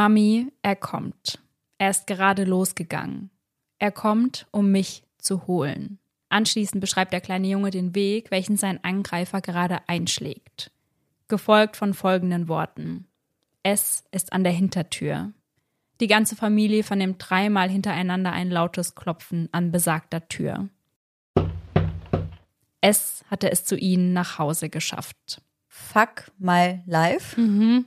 Mami, er kommt. Er ist gerade losgegangen. Er kommt, um mich zu holen. Anschließend beschreibt der kleine Junge den Weg, welchen sein Angreifer gerade einschlägt. Gefolgt von folgenden Worten. Es ist an der Hintertür. Die ganze Familie vernimmt dreimal hintereinander ein lautes Klopfen an besagter Tür. Es hatte es zu ihnen nach Hause geschafft. Fuck my life. Mhm.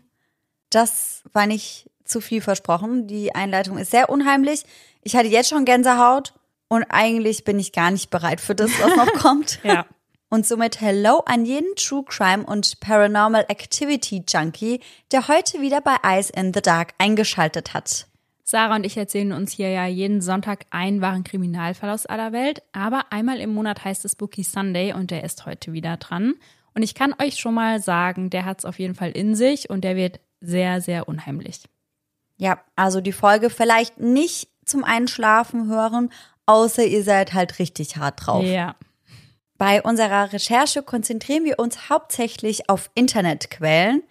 Das war nicht zu viel versprochen. Die Einleitung ist sehr unheimlich. Ich hatte jetzt schon Gänsehaut und eigentlich bin ich gar nicht bereit für das, was noch kommt. Ja. Und somit Hello an jeden True Crime und Paranormal Activity Junkie, der heute wieder bei Eyes in the Dark eingeschaltet hat. Sarah und ich erzählen uns hier ja jeden Sonntag einen wahren Kriminalfall aus aller Welt, aber einmal im Monat heißt es Spooky Sunday und der ist heute wieder dran. Und ich kann euch schon mal sagen, der hat es auf jeden Fall in sich und der wird sehr, sehr unheimlich. Ja, also die Folge vielleicht nicht zum Einschlafen hören, außer ihr seid halt richtig hart drauf. Ja. Bei unserer Recherche konzentrieren wir uns hauptsächlich auf Internetquellen.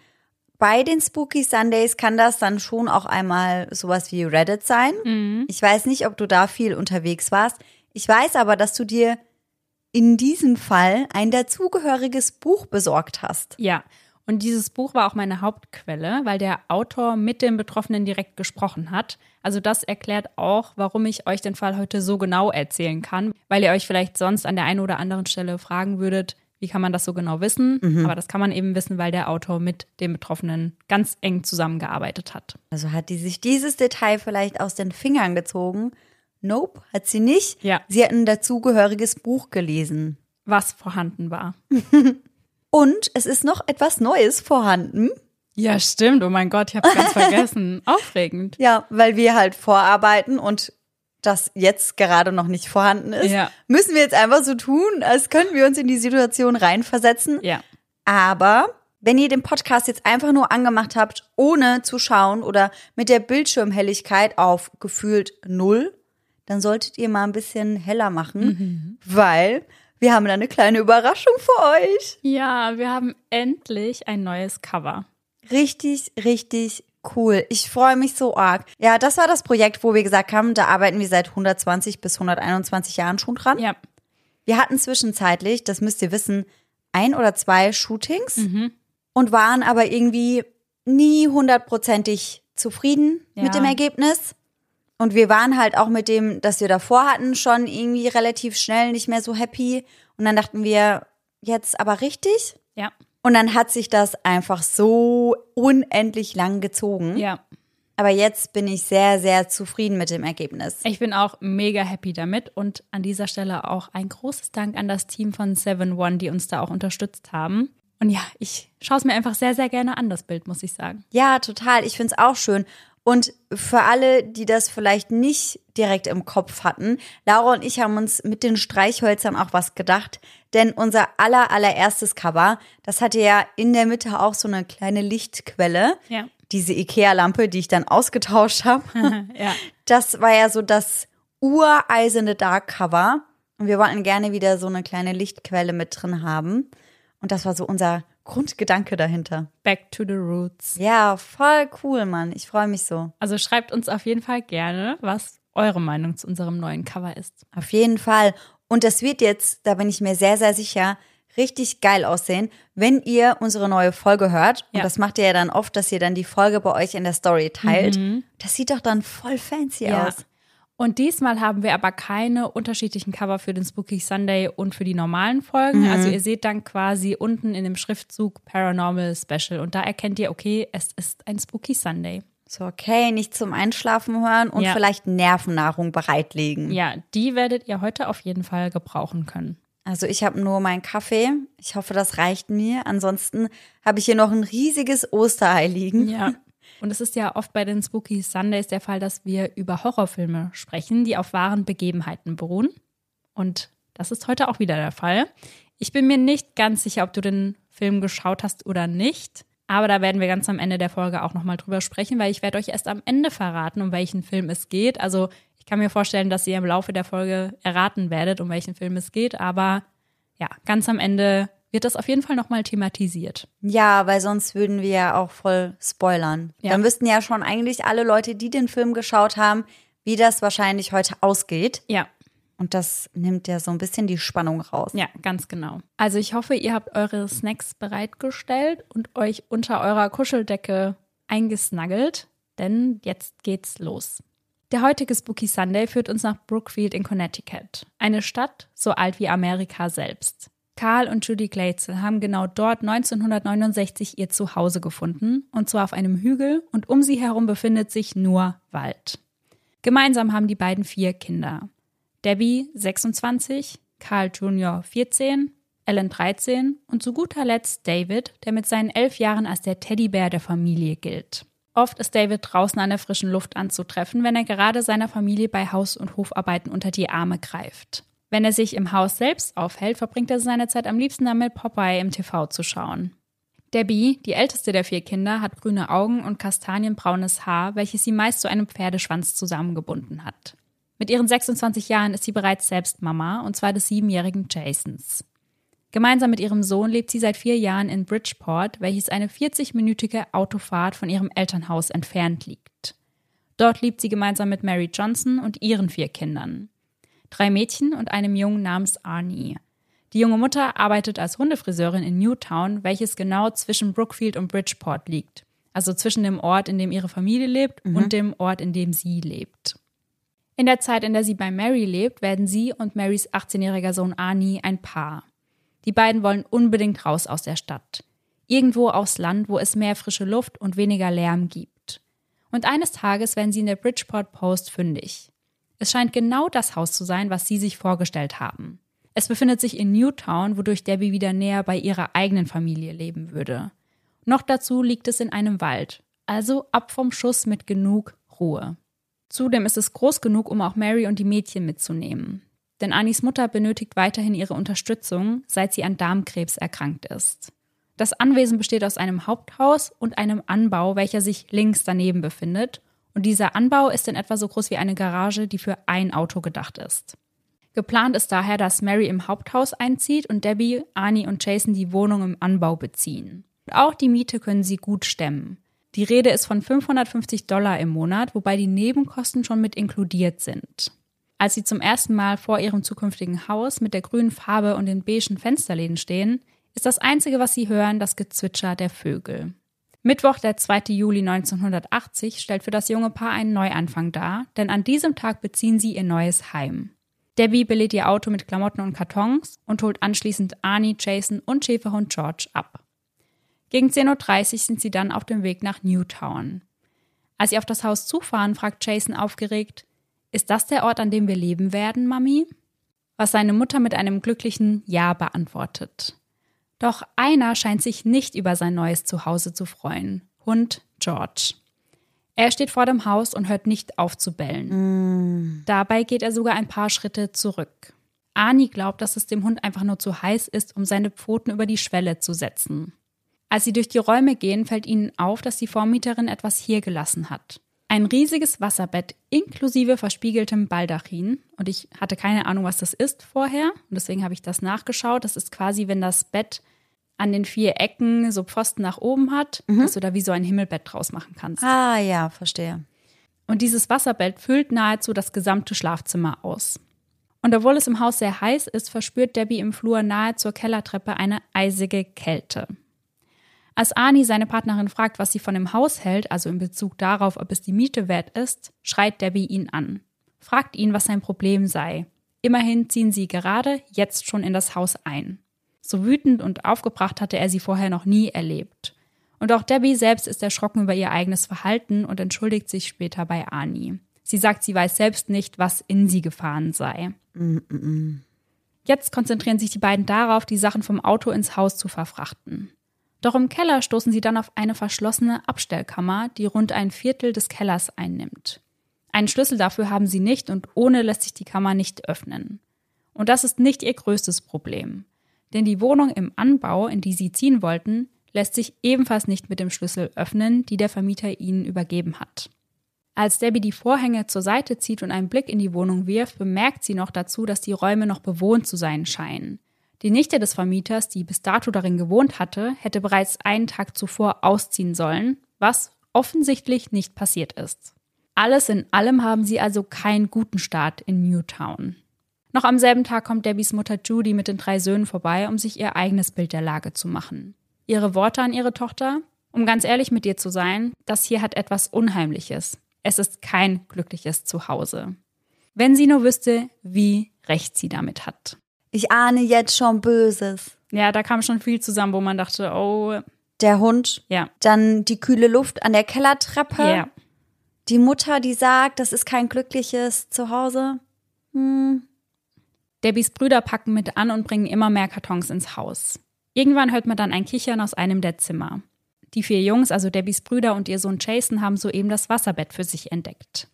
Bei den Spooky Sundays kann das dann schon auch einmal sowas wie Reddit sein. Mhm. Ich weiß nicht, ob du da viel unterwegs warst. Ich weiß aber, dass du dir in diesem Fall ein dazugehöriges Buch besorgt hast. Ja. Und dieses Buch war auch meine Hauptquelle, weil der Autor mit den Betroffenen direkt gesprochen hat. Also das erklärt auch, warum ich euch den Fall heute so genau erzählen kann, weil ihr euch vielleicht sonst an der einen oder anderen Stelle fragen würdet, wie kann man das so genau wissen? Aber das kann man eben wissen, weil der Autor mit den Betroffenen ganz eng zusammengearbeitet hat. Also hat die sich dieses Detail vielleicht aus den Fingern gezogen? Nope, hat sie nicht. Ja. Sie hat ein dazugehöriges Buch gelesen. Was vorhanden war. Und es ist noch etwas Neues vorhanden. Ja, stimmt. Oh mein Gott, ich hab's ganz vergessen. Aufregend. Ja, weil wir halt vorarbeiten und das jetzt gerade noch nicht vorhanden ist, Ja. müssen wir jetzt einfach so tun, als könnten wir uns in die Situation reinversetzen. Ja. Aber wenn ihr den Podcast jetzt einfach nur angemacht habt, ohne zu schauen oder mit der Bildschirmhelligkeit auf gefühlt null, dann solltet ihr mal ein bisschen heller machen, weil wir haben eine kleine Überraschung für euch. Ja, wir haben endlich ein neues Cover. Richtig, richtig cool. Ich freue mich so arg. Ja, das war das Projekt, wo wir gesagt haben, da arbeiten wir seit 120 bis 121 Jahren schon dran. Ja. Wir hatten zwischenzeitlich, das müsst ihr wissen, ein oder zwei Shootings und waren aber irgendwie nie hundertprozentig zufrieden Ja. mit dem Ergebnis. Und wir waren halt auch mit dem, das wir davor hatten, schon irgendwie relativ schnell nicht mehr so happy. Und dann dachten wir, jetzt aber richtig? Ja. Und dann hat sich das einfach so unendlich lang gezogen. Ja. Aber jetzt bin ich sehr, sehr zufrieden mit dem Ergebnis. Ich bin auch mega happy damit und an dieser Stelle auch ein großes Dank an das Team von 7-One, die uns da auch unterstützt haben. Und ja, ich schaue es mir einfach sehr, sehr gerne an, das Bild, muss ich sagen. Ja, total. Ich find's auch schön. Und für alle, die das vielleicht nicht direkt im Kopf hatten, Laura und ich haben uns mit den Streichhölzern auch was gedacht. Denn unser aller, allererstes Cover, das hatte ja in der Mitte auch so eine kleine Lichtquelle. Ja. Diese Ikea-Lampe, die ich dann ausgetauscht habe. Ja. Das war ja so das ureiserne Dark Cover. Und wir wollten gerne wieder so eine kleine Lichtquelle mit drin haben. Und das war so unser Grundgedanke dahinter. Back to the roots. Ja, voll cool, Mann. Ich freue mich so. Also schreibt uns auf jeden Fall gerne, was eure Meinung zu unserem neuen Cover ist. Auf jeden Fall. Und das wird jetzt, da bin ich mir sehr, sehr sicher, richtig geil aussehen, wenn ihr unsere neue Folge hört. Und Ja. das macht ihr ja dann oft, dass ihr dann die Folge bei euch in der Story teilt. Das sieht doch dann voll fancy aus. Und diesmal haben wir aber keine unterschiedlichen Cover für den Spooky Sunday und für die normalen Folgen. Also ihr seht dann quasi unten in dem Schriftzug Paranormal Special und da erkennt ihr, okay, es ist ein Spooky Sunday. So, okay, nicht zum Einschlafen hören und Ja. vielleicht Nervennahrung bereitlegen. Ja, die werdet ihr heute auf jeden Fall gebrauchen können. Also ich habe nur meinen Kaffee. Ich hoffe, das reicht mir. Ansonsten habe ich hier noch ein riesiges Osterei liegen. Ja. Und es ist ja oft bei den Spooky Sundays der Fall, dass wir über Horrorfilme sprechen, die auf wahren Begebenheiten beruhen. Und das ist heute auch wieder der Fall. Ich bin mir nicht ganz sicher, ob du den Film geschaut hast oder nicht. Aber da werden wir ganz am Ende der Folge auch nochmal drüber sprechen, weil ich werde euch erst am Ende verraten, um welchen Film es geht. Also ich kann mir vorstellen, dass ihr im Laufe der Folge erraten werdet, um welchen Film es geht. Aber ja, ganz am Ende wird das auf jeden Fall nochmal thematisiert. Ja, weil sonst würden wir ja auch voll spoilern. Ja. Dann wüssten ja schon eigentlich alle Leute, die den Film geschaut haben, wie das wahrscheinlich heute ausgeht. Ja, Und das nimmt ja so ein bisschen die Spannung raus. ja, ganz genau. Also ich hoffe, ihr habt eure Snacks bereitgestellt und euch unter eurer Kuscheldecke eingesnuggelt, denn jetzt geht's los. Der heutige Spooky Sunday führt uns nach Brookfield in Connecticut, eine Stadt so alt wie Amerika selbst. Karl und Judy Glatzel haben genau dort 1969 ihr Zuhause gefunden, und zwar auf einem Hügel, und um sie herum befindet sich nur Wald. Gemeinsam haben die beiden vier Kinder. Debbie 26, Carl Jr. 14, Ellen 13 und zu guter Letzt David, der mit seinen elf Jahren als der Teddybär der Familie gilt. Oft ist David draußen an der frischen Luft anzutreffen, wenn er gerade seiner Familie bei Haus- und Hofarbeiten unter die Arme greift. Wenn er sich im Haus selbst aufhält, verbringt er seine Zeit am liebsten damit, Popeye im TV zu schauen. Debbie, die älteste der vier Kinder, hat grüne Augen und kastanienbraunes Haar, welches sie meist zu einem Pferdeschwanz zusammengebunden hat. Mit ihren 26 Jahren ist sie bereits selbst Mama, und zwar des siebenjährigen Jasons. Gemeinsam mit ihrem Sohn lebt sie seit vier Jahren in Bridgeport, welches eine 40-minütige Autofahrt von ihrem Elternhaus entfernt liegt. Dort lebt sie gemeinsam mit Mary Johnson und ihren vier Kindern. Drei Mädchen und einem Jungen namens Arnie. Die junge Mutter arbeitet als Hundefriseurin in Newtown, welches genau zwischen Brookfield und Bridgeport liegt. Also zwischen dem Ort, in dem ihre Familie lebt und dem Ort, in dem sie lebt. In der Zeit, in der sie bei Mary lebt, werden sie und Marys 18-jähriger Sohn Arnie ein Paar. Die beiden wollen unbedingt raus aus der Stadt. Irgendwo aufs Land, wo es mehr frische Luft und weniger Lärm gibt. Und eines Tages werden sie in der Bridgeport Post fündig. Es scheint genau das Haus zu sein, was sie sich vorgestellt haben. Es befindet sich in Newtown, wodurch Debbie wieder näher bei ihrer eigenen Familie leben würde. Noch dazu liegt es in einem Wald. Also ab vom Schuss mit genug Ruhe. Zudem ist es groß genug, um auch Mary und die Mädchen mitzunehmen. Denn Annies Mutter benötigt weiterhin ihre Unterstützung, seit sie an Darmkrebs erkrankt ist. Das Anwesen besteht aus einem Haupthaus und einem Anbau, welcher sich links daneben befindet. Und dieser Anbau ist in etwa so groß wie eine Garage, die für ein Auto gedacht ist. Geplant ist daher, dass Mary im Haupthaus einzieht und Debbie, Arnie und Jason die Wohnung im Anbau beziehen. Und auch die Miete können sie gut stemmen. Die Rede ist von 550 Dollar im Monat, wobei die Nebenkosten schon mit inkludiert sind. Als sie zum ersten Mal vor ihrem zukünftigen Haus mit der grünen Farbe und den beigen Fensterläden stehen, ist das Einzige, was sie hören, das Gezwitscher der Vögel. Mittwoch, der 2. Juli 1980, stellt für das junge Paar einen Neuanfang dar, denn an diesem Tag beziehen sie ihr neues Heim. Debbie belädt ihr Auto mit Klamotten und Kartons und holt anschließend Arnie, Jason und Schäferhund George ab. Gegen 10.30 Uhr sind sie dann auf dem Weg nach Newtown. Als sie auf das Haus zufahren, fragt Jason aufgeregt, ist das der Ort, an dem wir leben werden, Mami? Was seine Mutter mit einem glücklichen Ja beantwortet. Doch einer scheint sich nicht über sein neues Zuhause zu freuen. Hund George. Er steht vor dem Haus und hört nicht auf zu bellen. Dabei geht er sogar ein paar Schritte zurück. Ani glaubt, dass es dem Hund einfach nur zu heiß ist, um seine Pfoten über die Schwelle zu setzen. Als sie durch die Räume gehen, fällt ihnen auf, dass die Vormieterin etwas hier gelassen hat. Ein riesiges Wasserbett inklusive verspiegeltem Baldachin. Und ich hatte keine Ahnung, was das ist vorher. Und deswegen habe ich das nachgeschaut. Das ist quasi, wenn das Bett an den vier Ecken so Pfosten nach oben hat, dass du da wie so ein Himmelbett draus machen kannst. Ah, ja, verstehe. Und dieses Wasserbett füllt nahezu das gesamte Schlafzimmer aus. Und obwohl es im Haus sehr heiß ist, verspürt Debbie im Flur nahe zur Kellertreppe eine eisige Kälte. Als Ani seine Partnerin fragt, was sie von dem Haus hält, also in Bezug darauf, ob es die Miete wert ist, schreit Debbie ihn an. Fragt ihn, was sein Problem sei. Immerhin ziehen sie gerade jetzt schon in das Haus ein. So wütend und aufgebracht hatte er sie vorher noch nie erlebt. Und auch Debbie selbst ist erschrocken über ihr eigenes Verhalten und entschuldigt sich später bei Ani. Sie sagt, sie weiß selbst nicht, was in sie gefahren sei. Jetzt konzentrieren sich die beiden darauf, die Sachen vom Auto ins Haus zu verfrachten. Doch im Keller stoßen sie dann auf eine verschlossene Abstellkammer, die rund ein Viertel des Kellers einnimmt. Einen Schlüssel dafür haben sie nicht und ohne lässt sich die Kammer nicht öffnen. Und das ist nicht ihr größtes Problem. Denn die Wohnung im Anbau, in die sie ziehen wollten, lässt sich ebenfalls nicht mit dem Schlüssel öffnen, die der Vermieter ihnen übergeben hat. Als Debbie die Vorhänge zur Seite zieht und einen Blick in die Wohnung wirft, bemerkt sie noch dazu, dass die Räume noch bewohnt zu sein scheinen. Die Nichte des Vermieters, die bis dato darin gewohnt hatte, hätte bereits einen Tag zuvor ausziehen sollen, was offensichtlich nicht passiert ist. Alles in allem haben sie also keinen guten Start in Newtown. Noch am selben Tag kommt Debbies Mutter Judy mit den drei Söhnen vorbei, um sich ihr eigenes Bild der Lage zu machen. Ihre Worte an ihre Tochter? Um ganz ehrlich mit dir zu sein, das hier hat etwas Unheimliches. Es ist kein glückliches Zuhause. Wenn sie nur wüsste, wie recht sie damit hat. Ich ahne jetzt schon Böses. Ja, da kam schon viel zusammen, wo man dachte, oh. Der Hund. Ja. Dann die kühle Luft an der Kellertreppe. Ja. Die Mutter, die sagt, das ist kein glückliches Zuhause. Hm. Debbies Brüder packen mit an und bringen immer mehr Kartons ins Haus. Irgendwann hört man dann ein Kichern aus einem der Zimmer. Die vier Jungs, also Debbies Brüder und ihr Sohn Jason, haben soeben das Wasserbett für sich entdeckt.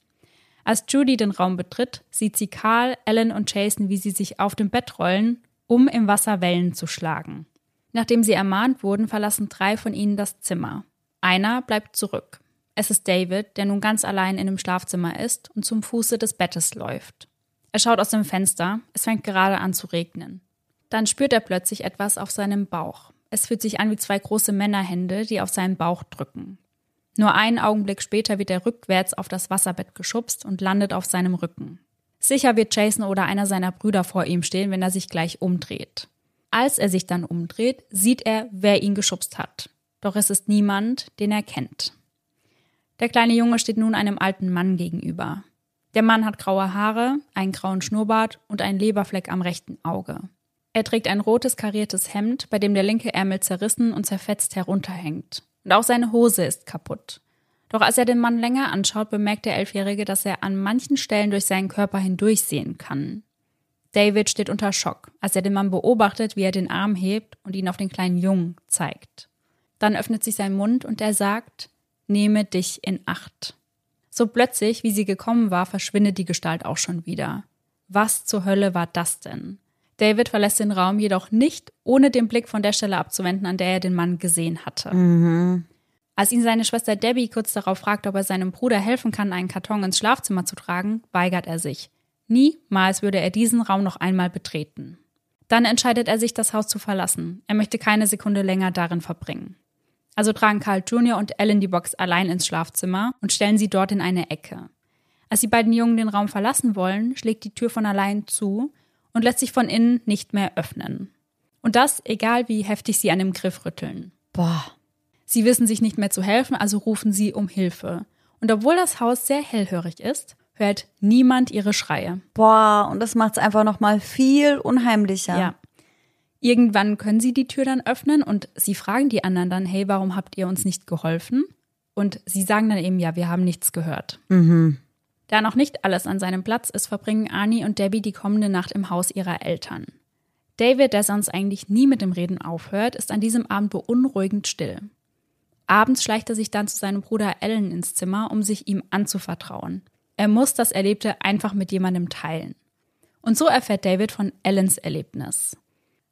Als Judy den Raum betritt, sieht sie Carl, Ellen und Jason, wie sie sich auf dem Bett rollen, um im Wasser Wellen zu schlagen. Nachdem sie ermahnt wurden, verlassen drei von ihnen das Zimmer. Einer bleibt zurück. Es ist David, der nun ganz allein in dem Schlafzimmer ist und zum Fuße des Bettes läuft. Er schaut aus dem Fenster, es fängt gerade an zu regnen. Dann spürt er plötzlich etwas auf seinem Bauch. Es fühlt sich an wie zwei große Männerhände, die auf seinen Bauch drücken. Nur einen Augenblick später wird er rückwärts auf das Wasserbett geschubst und landet auf seinem Rücken. Sicher wird Jason oder einer seiner Brüder vor ihm stehen, wenn er sich gleich umdreht. Als er sich dann umdreht, sieht er, wer ihn geschubst hat. Doch es ist niemand, den er kennt. Der kleine Junge steht nun einem alten Mann gegenüber. Der Mann hat graue Haare, einen grauen Schnurrbart und einen Leberfleck am rechten Auge. Er trägt ein rotes kariertes Hemd, bei dem der linke Ärmel zerrissen und zerfetzt herunterhängt. Und auch seine Hose ist kaputt. Doch als er den Mann länger anschaut, bemerkt der Elfjährige, dass er an manchen Stellen durch seinen Körper hindurchsehen kann. David steht unter Schock, als er den Mann beobachtet, wie er den Arm hebt und ihn auf den kleinen Jungen zeigt. Dann öffnet sich sein Mund und er sagt, nehme dich in Acht. So plötzlich, wie sie gekommen war, verschwindet die Gestalt auch schon wieder. Was zur Hölle war das denn? David verlässt den Raum jedoch nicht, ohne den Blick von der Stelle abzuwenden, an der er den Mann gesehen hatte. Mhm. Als ihn seine Schwester Debbie kurz darauf fragt, ob er seinem Bruder helfen kann, einen Karton ins Schlafzimmer zu tragen, weigert er sich. Niemals würde er diesen Raum noch einmal betreten. Dann entscheidet er sich, das Haus zu verlassen. Er möchte keine Sekunde länger darin verbringen. Also tragen Carl Jr. und Ellen die Box allein ins Schlafzimmer und stellen sie dort in eine Ecke. Als die beiden Jungen den Raum verlassen wollen, schlägt die Tür von allein zu und lässt sich von innen nicht mehr öffnen. Und das, egal wie heftig sie an dem Griff rütteln. Boah. Sie wissen sich nicht mehr zu helfen, also rufen sie um Hilfe. Und obwohl das Haus sehr hellhörig ist, hört niemand ihre Schreie. Boah, und das macht es einfach noch mal viel unheimlicher. Ja. Irgendwann können sie die Tür dann öffnen und sie fragen die anderen dann, hey, warum habt ihr uns nicht geholfen? Und sie sagen dann eben, ja, wir haben nichts gehört. Mhm. Da noch nicht alles an seinem Platz ist, verbringen Arnie und Debbie die kommende Nacht im Haus ihrer Eltern. David, der sonst eigentlich nie mit dem Reden aufhört, ist an diesem Abend beunruhigend still. Abends schleicht er sich dann zu seinem Bruder Ellen ins Zimmer, um sich ihm anzuvertrauen. Er muss das Erlebte einfach mit jemandem teilen. Und so erfährt David von Ellens Erlebnis.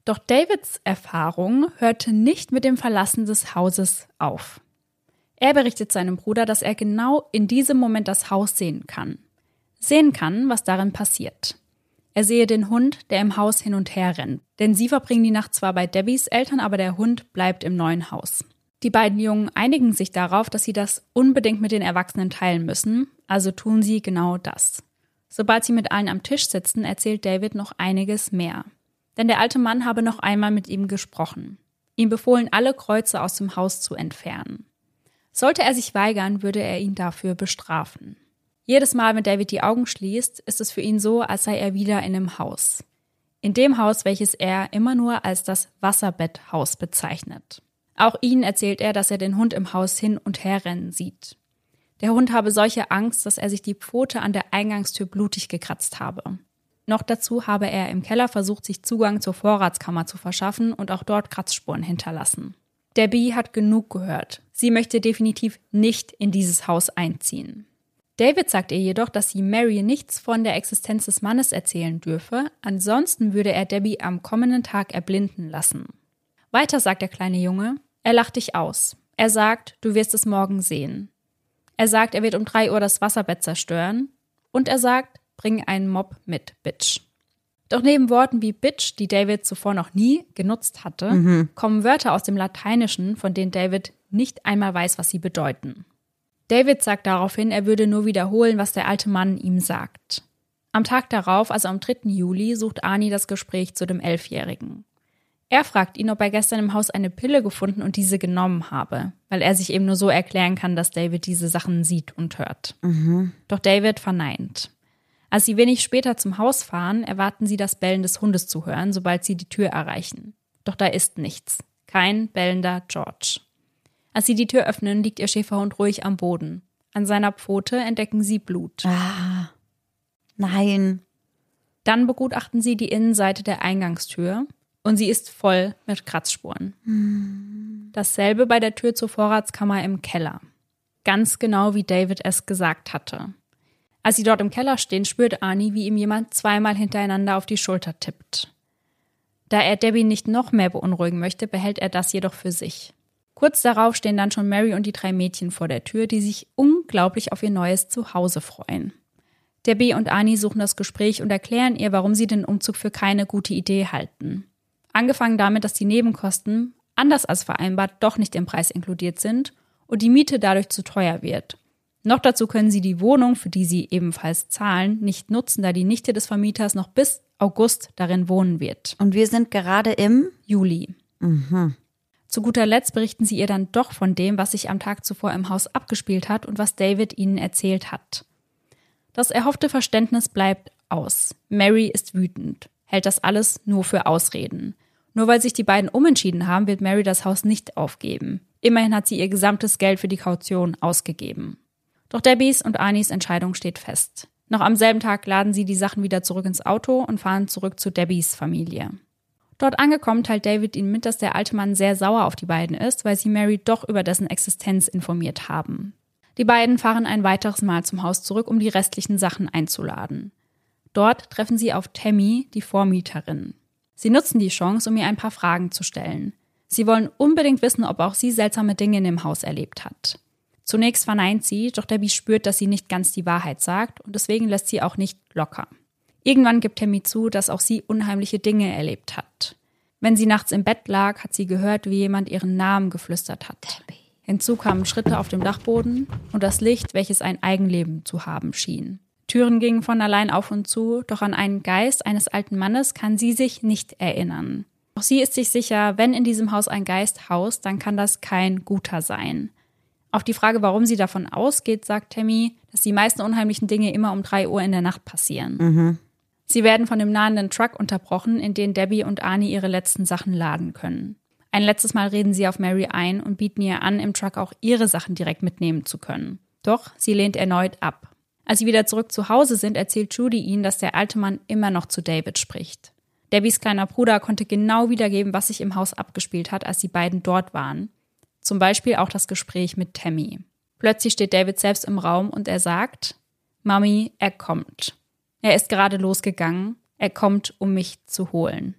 Doch Davids Erfahrung hörte nicht mit dem Verlassen des Hauses auf. Er berichtet seinem Bruder, dass er genau in diesem Moment das Haus sehen kann. Sehen kann, was darin passiert. Er sehe den Hund, der im Haus hin und her rennt. Denn sie verbringen die Nacht zwar bei Debbies Eltern, aber der Hund bleibt im neuen Haus. Die beiden Jungen einigen sich darauf, dass sie das unbedingt mit den Erwachsenen teilen müssen, also tun sie genau das. Sobald sie mit allen am Tisch sitzen, erzählt David noch einiges mehr. Denn der alte Mann habe noch einmal mit ihm gesprochen. Ihm befohlen, alle Kreuze aus dem Haus zu entfernen. Sollte er sich weigern, würde er ihn dafür bestrafen. Jedes Mal, wenn David die Augen schließt, ist es für ihn so, als sei er wieder in einem Haus. In dem Haus, welches er immer nur als das Wasserbetthaus bezeichnet. Auch ihnen erzählt er, dass er den Hund im Haus hin und her rennen sieht. Der Hund habe solche Angst, dass er sich die Pfote an der Eingangstür blutig gekratzt habe. Noch dazu habe er im Keller versucht, sich Zugang zur Vorratskammer zu verschaffen und auch dort Kratzspuren hinterlassen. Debbie hat genug gehört. Sie möchte definitiv nicht in dieses Haus einziehen. David sagt ihr jedoch, dass sie Mary nichts von der Existenz des Mannes erzählen dürfe, ansonsten würde er Debbie am kommenden Tag erblinden lassen. Weiter sagt der kleine Junge, er lacht dich aus. Er sagt, du wirst es morgen sehen. Er sagt, er wird um drei Uhr das Wasserbett zerstören. Und er sagt, bring einen Mob mit, Bitch. Doch neben Worten wie Bitch, die David zuvor noch nie genutzt hatte, kommen Wörter aus dem Lateinischen, von denen David nicht einmal weiß, was sie bedeuten. David sagt daraufhin, er würde nur wiederholen, was der alte Mann ihm sagt. Am Tag darauf, also am 3. Juli, sucht Arnie das Gespräch zu dem Elfjährigen. Er fragt ihn, ob er gestern im Haus eine Pille gefunden und diese genommen habe, weil er sich eben nur so erklären kann, dass David diese Sachen sieht und hört. Doch David verneint. Als sie wenig später zum Haus fahren, erwarten sie das Bellen des Hundes zu hören, sobald sie die Tür erreichen. Doch da ist nichts. Kein bellender George. Als sie die Tür öffnen, liegt ihr Schäferhund ruhig am Boden. An seiner Pfote entdecken sie Blut. Nein. Dann begutachten sie die Innenseite der Eingangstür und sie ist voll mit Kratzspuren. Dasselbe bei der Tür zur Vorratskammer im Keller. Ganz genau wie David es gesagt hatte. Als sie dort im Keller stehen, spürt Arnie, wie ihm jemand zweimal hintereinander auf die Schulter tippt. Da er Debbie nicht noch mehr beunruhigen möchte, behält er das jedoch für sich. Kurz darauf stehen dann schon Mary und die drei Mädchen vor der Tür, die sich unglaublich auf ihr neues Zuhause freuen. Debbie und Arnie suchen das Gespräch und erklären ihr, warum sie den Umzug für keine gute Idee halten. Angefangen damit, dass die Nebenkosten, anders als vereinbart, doch nicht im Preis inkludiert sind und die Miete dadurch zu teuer wird. Noch dazu können sie die Wohnung, für die sie ebenfalls zahlen, nicht nutzen, da die Nichte des Vermieters noch bis August darin wohnen wird. Und wir sind gerade im Juli. Zu guter Letzt berichten sie ihr dann doch von dem, was sich am Tag zuvor im Haus abgespielt hat und was David ihnen erzählt hat. Das erhoffte Verständnis bleibt aus. Mary ist wütend, hält das alles nur für Ausreden. Nur weil sich die beiden umentschieden haben, wird Mary das Haus nicht aufgeben. Immerhin hat sie ihr gesamtes Geld für die Kaution ausgegeben. Doch Debbies und Anis Entscheidung steht fest. Noch am selben Tag laden sie die Sachen wieder zurück ins Auto und fahren zurück zu Debbies Familie. Dort angekommen teilt David ihnen mit, dass der alte Mann sehr sauer auf die beiden ist, weil sie Mary doch über dessen Existenz informiert haben. Die beiden fahren ein weiteres Mal zum Haus zurück, um die restlichen Sachen einzuladen. Dort treffen sie auf Tammy, die Vormieterin. Sie nutzen die Chance, um ihr ein paar Fragen zu stellen. Sie wollen unbedingt wissen, ob auch sie seltsame Dinge in dem Haus erlebt hat. Zunächst verneint sie, doch Debbie spürt, dass sie nicht ganz die Wahrheit sagt und deswegen lässt sie auch nicht locker. Irgendwann gibt Tammy zu, dass auch sie unheimliche Dinge erlebt hat. Wenn sie nachts im Bett lag, hat sie gehört, wie jemand ihren Namen geflüstert hat. Hinzu kamen Schritte auf dem Dachboden und das Licht, welches ein Eigenleben zu haben schien. Türen gingen von allein auf und zu, doch an einen Geist eines alten Mannes kann sie sich nicht erinnern. Doch sie ist sich sicher, wenn in diesem Haus ein Geist haust, dann kann das kein guter sein. Auf die Frage, warum sie davon ausgeht, sagt Tammy, dass die meisten unheimlichen Dinge immer um drei Uhr in der Nacht passieren. Sie werden von dem nahenden Truck unterbrochen, in den Debbie und Arnie ihre letzten Sachen laden können. Ein letztes Mal reden sie auf Mary ein und bieten ihr an, im Truck auch ihre Sachen direkt mitnehmen zu können. Doch sie lehnt erneut ab. Als sie wieder zurück zu Hause sind, erzählt Judy ihnen, dass der alte Mann immer noch zu David spricht. Debbies kleiner Bruder konnte genau wiedergeben, was sich im Haus abgespielt hat, als die beiden dort waren. Zum Beispiel auch das Gespräch mit Tammy. Plötzlich steht David selbst im Raum und er sagt, Mami, er kommt. Er ist gerade losgegangen. Er kommt, um mich zu holen.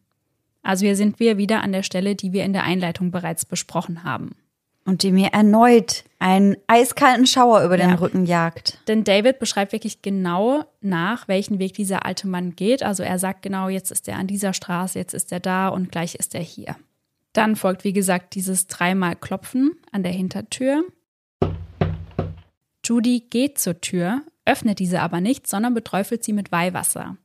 Also hier sind wir wieder an der Stelle, die wir in der Einleitung bereits besprochen haben. und die mir erneut einen eiskalten Schauer über den Ja. Rücken jagt. Denn David beschreibt wirklich genau nach, welchen Weg dieser alte Mann geht. Also er sagt genau, jetzt ist er an dieser Straße, jetzt ist er da und gleich ist er hier. Dann folgt, wie gesagt, dieses dreimal Klopfen an der Hintertür. Judy geht zur Tür, öffnet diese aber nicht, sondern beträufelt sie mit Weihwasser.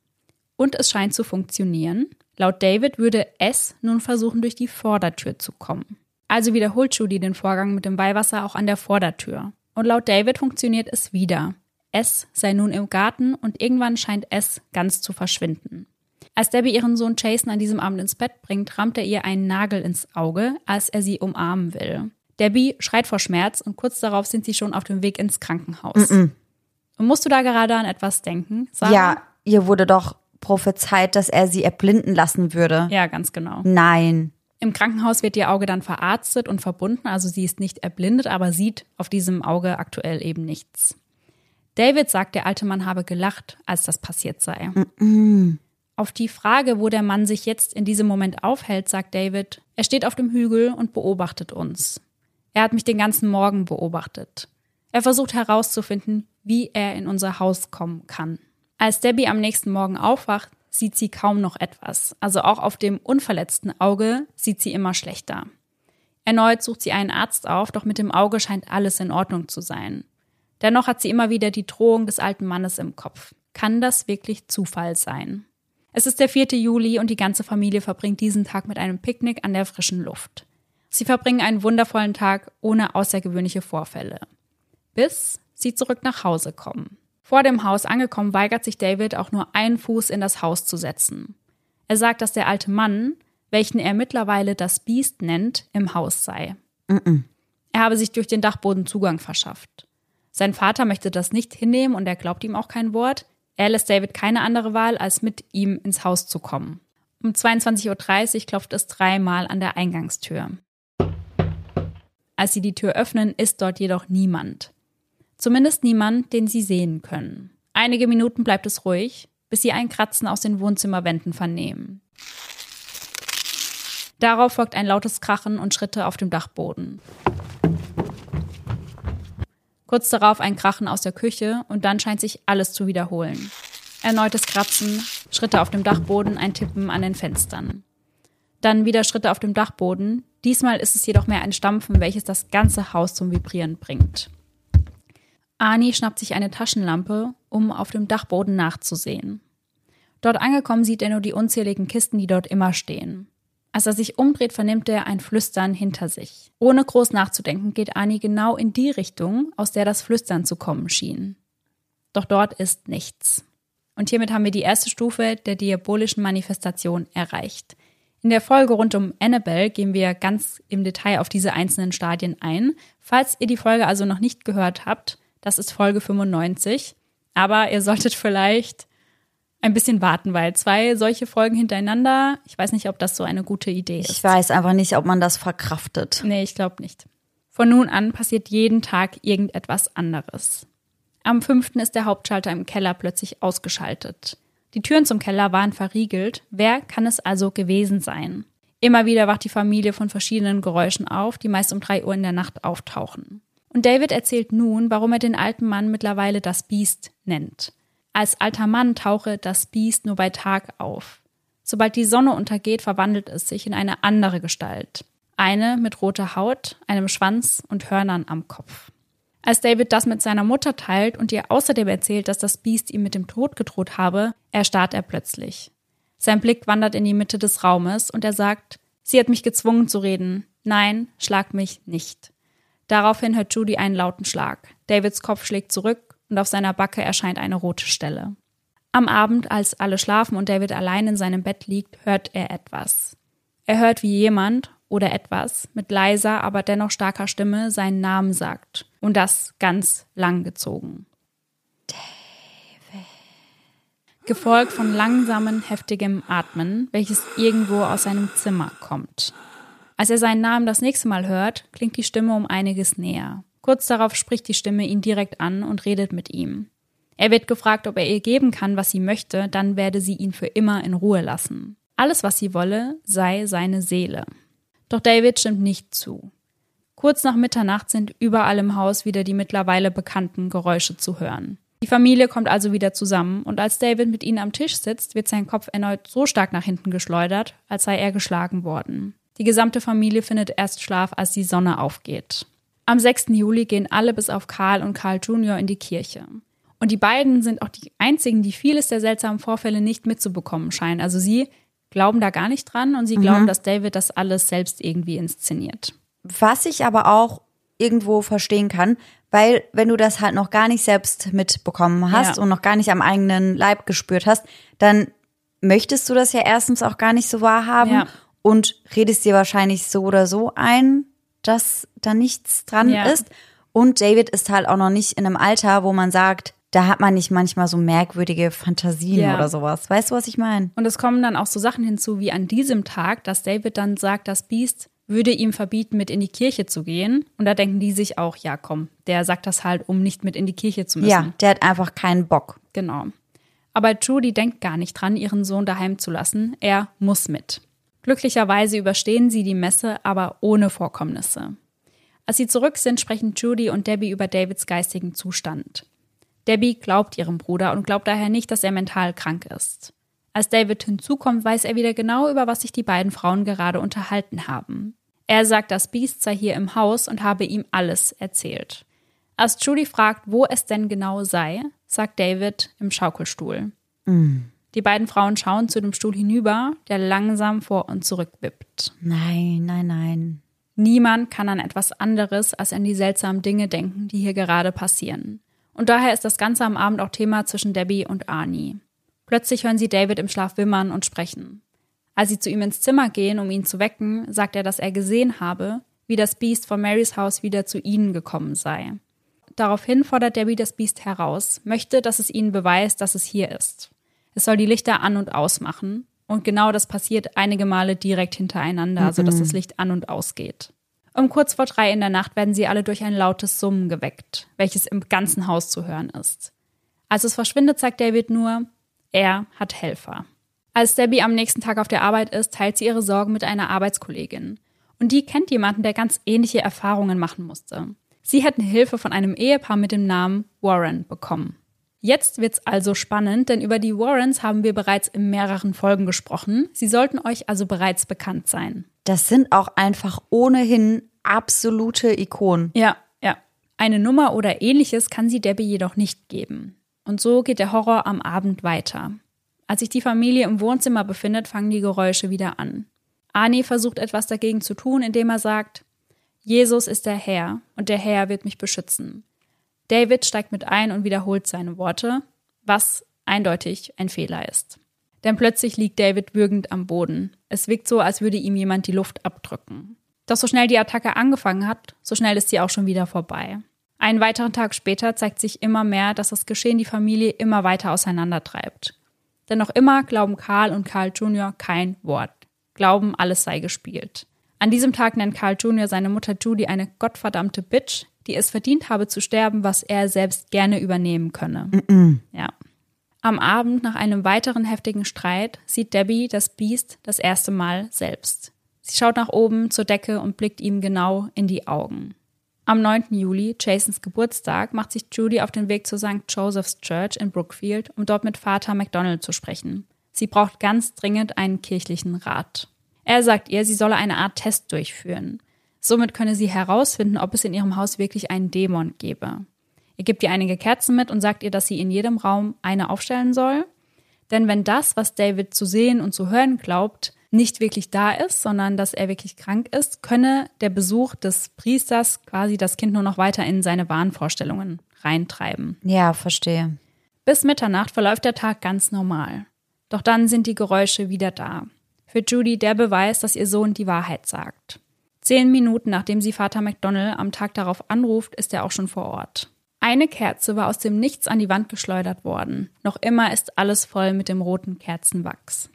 Und es scheint zu funktionieren. Laut David würde es nun versuchen, durch die Vordertür zu kommen. Also wiederholt Judy den Vorgang mit dem Weihwasser auch an der Vordertür. Und laut David funktioniert es wieder. Es sei nun im Garten und irgendwann scheint es ganz zu verschwinden. Als Debbie ihren Sohn Jason an diesem Abend ins Bett bringt, rammt er ihr einen Nagel ins Auge, als er sie umarmen will. Debbie schreit vor Schmerz und kurz darauf sind sie schon auf dem Weg ins Krankenhaus. Und musst du da gerade an etwas denken? Sarah? Ja, ihr wurde doch prophezeit, dass er sie erblinden lassen würde. Ja, ganz genau. Nein. Im Krankenhaus wird ihr Auge dann verarztet und verbunden, also sie ist nicht erblindet, aber sieht auf diesem Auge aktuell eben nichts. David sagt, der alte Mann habe gelacht, als das passiert sei. Auf die Frage, wo der Mann sich jetzt in diesem Moment aufhält, sagt David, er steht auf dem Hügel und beobachtet uns. Er hat mich den ganzen Morgen beobachtet. Er versucht herauszufinden, wie er in unser Haus kommen kann. Als Debbie am nächsten Morgen aufwacht, sieht sie kaum noch etwas. Also auch auf dem unverletzten Auge sieht sie immer schlechter. Erneut sucht sie einen Arzt auf, doch mit dem Auge scheint alles in Ordnung zu sein. Dennoch hat sie immer wieder die Drohung des alten Mannes im Kopf. Kann das wirklich Zufall sein? Es ist der 4. Juli und die ganze Familie verbringt diesen Tag mit einem Picknick an der frischen Luft. Sie verbringen einen wundervollen Tag ohne außergewöhnliche Vorfälle. Bis sie zurück nach Hause kommen. Vor dem Haus angekommen weigert sich David auch nur einen Fuß in das Haus zu setzen. Er sagt, dass der alte Mann, welchen er mittlerweile das Biest nennt, im Haus sei. -mm. Er habe sich durch den Dachboden Zugang verschafft. Sein Vater möchte das nicht hinnehmen und er glaubt ihm auch kein Wort. Er lässt David keine andere Wahl, als mit ihm ins Haus zu kommen. Um 22.30 Uhr klopft es dreimal an der Eingangstür. Als sie die Tür öffnen, ist dort jedoch niemand. Zumindest niemand, den sie sehen können. Einige Minuten bleibt es ruhig, bis sie ein Kratzen aus den Wohnzimmerwänden vernehmen. Darauf folgt ein lautes Krachen und Schritte auf dem Dachboden. Kurz darauf ein Krachen aus der Küche und dann scheint sich alles zu wiederholen. Erneutes Kratzen, Schritte auf dem Dachboden, ein Tippen an den Fenstern. Dann wieder Schritte auf dem Dachboden. Diesmal ist es jedoch mehr ein Stampfen, welches das ganze Haus zum Vibrieren bringt. Ani schnappt sich eine Taschenlampe, um auf dem Dachboden nachzusehen. Dort angekommen sieht er nur die unzähligen Kisten, die dort immer stehen. Als er sich umdreht, vernimmt er ein Flüstern hinter sich. Ohne groß nachzudenken geht Ani genau in die Richtung, aus der das Flüstern zu kommen schien. Doch dort ist nichts. Und hiermit haben wir die erste Stufe der diabolischen Manifestation erreicht. In der Folge rund um Annabelle gehen wir ganz im Detail auf diese einzelnen Stadien ein. Falls ihr die Folge also noch nicht gehört habt, das ist Folge 95. Aber ihr solltet vielleicht ein bisschen warten, weil zwei solche Folgen hintereinander, ich weiß nicht, ob das so eine gute Idee ist. Ich weiß einfach nicht, ob man das verkraftet. Nee, ich glaube nicht. Von nun an passiert jeden Tag irgendetwas anderes. Am fünften ist der Hauptschalter im Keller plötzlich ausgeschaltet. Die Türen zum Keller waren verriegelt. Wer kann es also gewesen sein? Immer wieder wacht die Familie von verschiedenen Geräuschen auf, die meist um drei Uhr in der Nacht auftauchen. Und David erzählt nun, warum er den alten Mann mittlerweile das Biest nennt. Als alter Mann tauche das Biest nur bei Tag auf. Sobald die Sonne untergeht, verwandelt es sich in eine andere Gestalt. Eine mit roter Haut, einem Schwanz und Hörnern am Kopf. Als David das mit seiner Mutter teilt und ihr außerdem erzählt, dass das Biest ihm mit dem Tod gedroht habe, erstarrt er plötzlich. Sein Blick wandert in die Mitte des Raumes und er sagt, sie hat mich gezwungen zu reden. Nein, schlag mich nicht. Daraufhin hört Judy einen lauten Schlag. Davids Kopf schlägt zurück und auf seiner Backe erscheint eine rote Stelle. Am Abend, als alle schlafen und David allein in seinem Bett liegt, hört er etwas. Er hört, wie jemand oder etwas mit leiser, aber dennoch starker Stimme seinen Namen sagt. Und das ganz langgezogen. David. Gefolgt von langsamem, heftigem Atmen, welches irgendwo aus seinem Zimmer kommt. Als er seinen Namen das nächste Mal hört, klingt die Stimme um einiges näher. Kurz darauf spricht die Stimme ihn direkt an und redet mit ihm. Er wird gefragt, ob er ihr geben kann, was sie möchte, dann werde sie ihn für immer in Ruhe lassen. Alles, was sie wolle, sei seine Seele. Doch David stimmt nicht zu. Kurz nach Mitternacht sind überall im Haus wieder die mittlerweile bekannten Geräusche zu hören. Die Familie kommt also wieder zusammen und als David mit ihnen am Tisch sitzt, wird sein Kopf erneut so stark nach hinten geschleudert, als sei er geschlagen worden. Die gesamte Familie findet erst Schlaf, als die Sonne aufgeht. Am 6. Juli gehen alle bis auf Karl und Karl Jr. in die Kirche. Und die beiden sind auch die einzigen, die vieles der seltsamen Vorfälle nicht mitzubekommen scheinen. Also sie glauben da gar nicht dran und sie mhm. glauben, dass David das alles selbst irgendwie inszeniert. Was ich aber auch irgendwo verstehen kann, weil wenn du das halt noch gar nicht selbst mitbekommen hast ja. und noch gar nicht am eigenen Leib gespürt hast, dann möchtest du das ja erstens auch gar nicht so wahrhaben ja. und redest dir wahrscheinlich so oder so ein, dass da nichts dran ja. ist. Und David ist halt auch noch nicht in einem Alter, wo man sagt, da hat man nicht manchmal so merkwürdige Fantasien ja. oder sowas. Weißt du, was ich meine? Und es kommen dann auch so Sachen hinzu, wie an diesem Tag, dass David dann sagt, das Biest würde ihm verbieten, mit in die Kirche zu gehen. Und da denken die sich auch, ja, komm, der sagt das halt, um nicht mit in die Kirche zu müssen. Ja, der hat einfach keinen Bock. Genau. Aber Judy denkt gar nicht dran, ihren Sohn daheim zu lassen. Er muss mit. Glücklicherweise überstehen sie die Messe, aber ohne Vorkommnisse. Als sie zurück sind, sprechen Judy und Debbie über Davids geistigen Zustand. Debbie glaubt ihrem Bruder und glaubt daher nicht, dass er mental krank ist. Als David hinzukommt, weiß er wieder genau, über was sich die beiden Frauen gerade unterhalten haben. Er sagt, das Biest sei hier im Haus und habe ihm alles erzählt. Als Judy fragt, wo es denn genau sei, sagt David im Schaukelstuhl. Mm. Die beiden Frauen schauen zu dem Stuhl hinüber, der langsam vor und zurück wippt. Nein, nein, nein. Niemand kann an etwas anderes als an die seltsamen Dinge denken, die hier gerade passieren. Und daher ist das Ganze am Abend auch Thema zwischen Debbie und Arnie. Plötzlich hören sie David im Schlaf wimmern und sprechen. Als sie zu ihm ins Zimmer gehen, um ihn zu wecken, sagt er, dass er gesehen habe, wie das Biest von Marys Haus wieder zu ihnen gekommen sei. Daraufhin fordert Debbie das Biest heraus, möchte, dass es ihnen beweist, dass es hier ist. Es soll die Lichter an und ausmachen. Und genau das passiert einige Male direkt hintereinander, mhm. sodass das Licht an und ausgeht. Um kurz vor drei in der Nacht werden sie alle durch ein lautes Summen geweckt, welches im ganzen Haus zu hören ist. Als es verschwindet, sagt David nur, er hat Helfer. Als Debbie am nächsten Tag auf der Arbeit ist, teilt sie ihre Sorgen mit einer Arbeitskollegin. Und die kennt jemanden, der ganz ähnliche Erfahrungen machen musste. Sie hätten Hilfe von einem Ehepaar mit dem Namen Warren bekommen. Jetzt wird's also spannend, denn über die Warrens haben wir bereits in mehreren Folgen gesprochen. Sie sollten euch also bereits bekannt sein. Das sind auch einfach ohnehin absolute Ikonen. Ja, ja. Eine Nummer oder ähnliches kann sie Debbie jedoch nicht geben. Und so geht der Horror am Abend weiter. Als sich die Familie im Wohnzimmer befindet, fangen die Geräusche wieder an. Arnie versucht etwas dagegen zu tun, indem er sagt, Jesus ist der Herr und der Herr wird mich beschützen. David steigt mit ein und wiederholt seine Worte, was eindeutig ein Fehler ist. Denn plötzlich liegt David würgend am Boden. Es wirkt so, als würde ihm jemand die Luft abdrücken. Doch so schnell die Attacke angefangen hat, so schnell ist sie auch schon wieder vorbei. Einen weiteren Tag später zeigt sich immer mehr, dass das Geschehen die Familie immer weiter auseinandertreibt. Denn noch immer glauben Karl und Karl Jr. kein Wort. Glauben, alles sei gespielt. An diesem Tag nennt Karl Jr. seine Mutter Judy eine gottverdammte Bitch, die es verdient habe zu sterben, was er selbst gerne übernehmen könne. Mm -mm. Ja. Am Abend nach einem weiteren heftigen Streit sieht Debbie das Biest das erste Mal selbst. Sie schaut nach oben zur Decke und blickt ihm genau in die Augen. Am 9. Juli, Jasons Geburtstag, macht sich Judy auf den Weg zur St. Joseph's Church in Brookfield, um dort mit Vater McDonald zu sprechen. Sie braucht ganz dringend einen kirchlichen Rat. Er sagt ihr, sie solle eine Art Test durchführen. Somit könne sie herausfinden, ob es in ihrem Haus wirklich einen Dämon gebe. Er gibt ihr einige Kerzen mit und sagt ihr, dass sie in jedem Raum eine aufstellen soll. Denn wenn das, was David zu sehen und zu hören glaubt, nicht wirklich da ist, sondern dass er wirklich krank ist, könne der Besuch des Priesters quasi das Kind nur noch weiter in seine Wahnvorstellungen reintreiben. Ja, verstehe. Bis Mitternacht verläuft der Tag ganz normal. Doch dann sind die Geräusche wieder da. Für Judy der Beweis, dass ihr Sohn die Wahrheit sagt. Zehn Minuten nachdem sie Vater McDonald am Tag darauf anruft, ist er auch schon vor Ort. Eine Kerze war aus dem Nichts an die Wand geschleudert worden. Noch immer ist alles voll mit dem roten Kerzenwachs.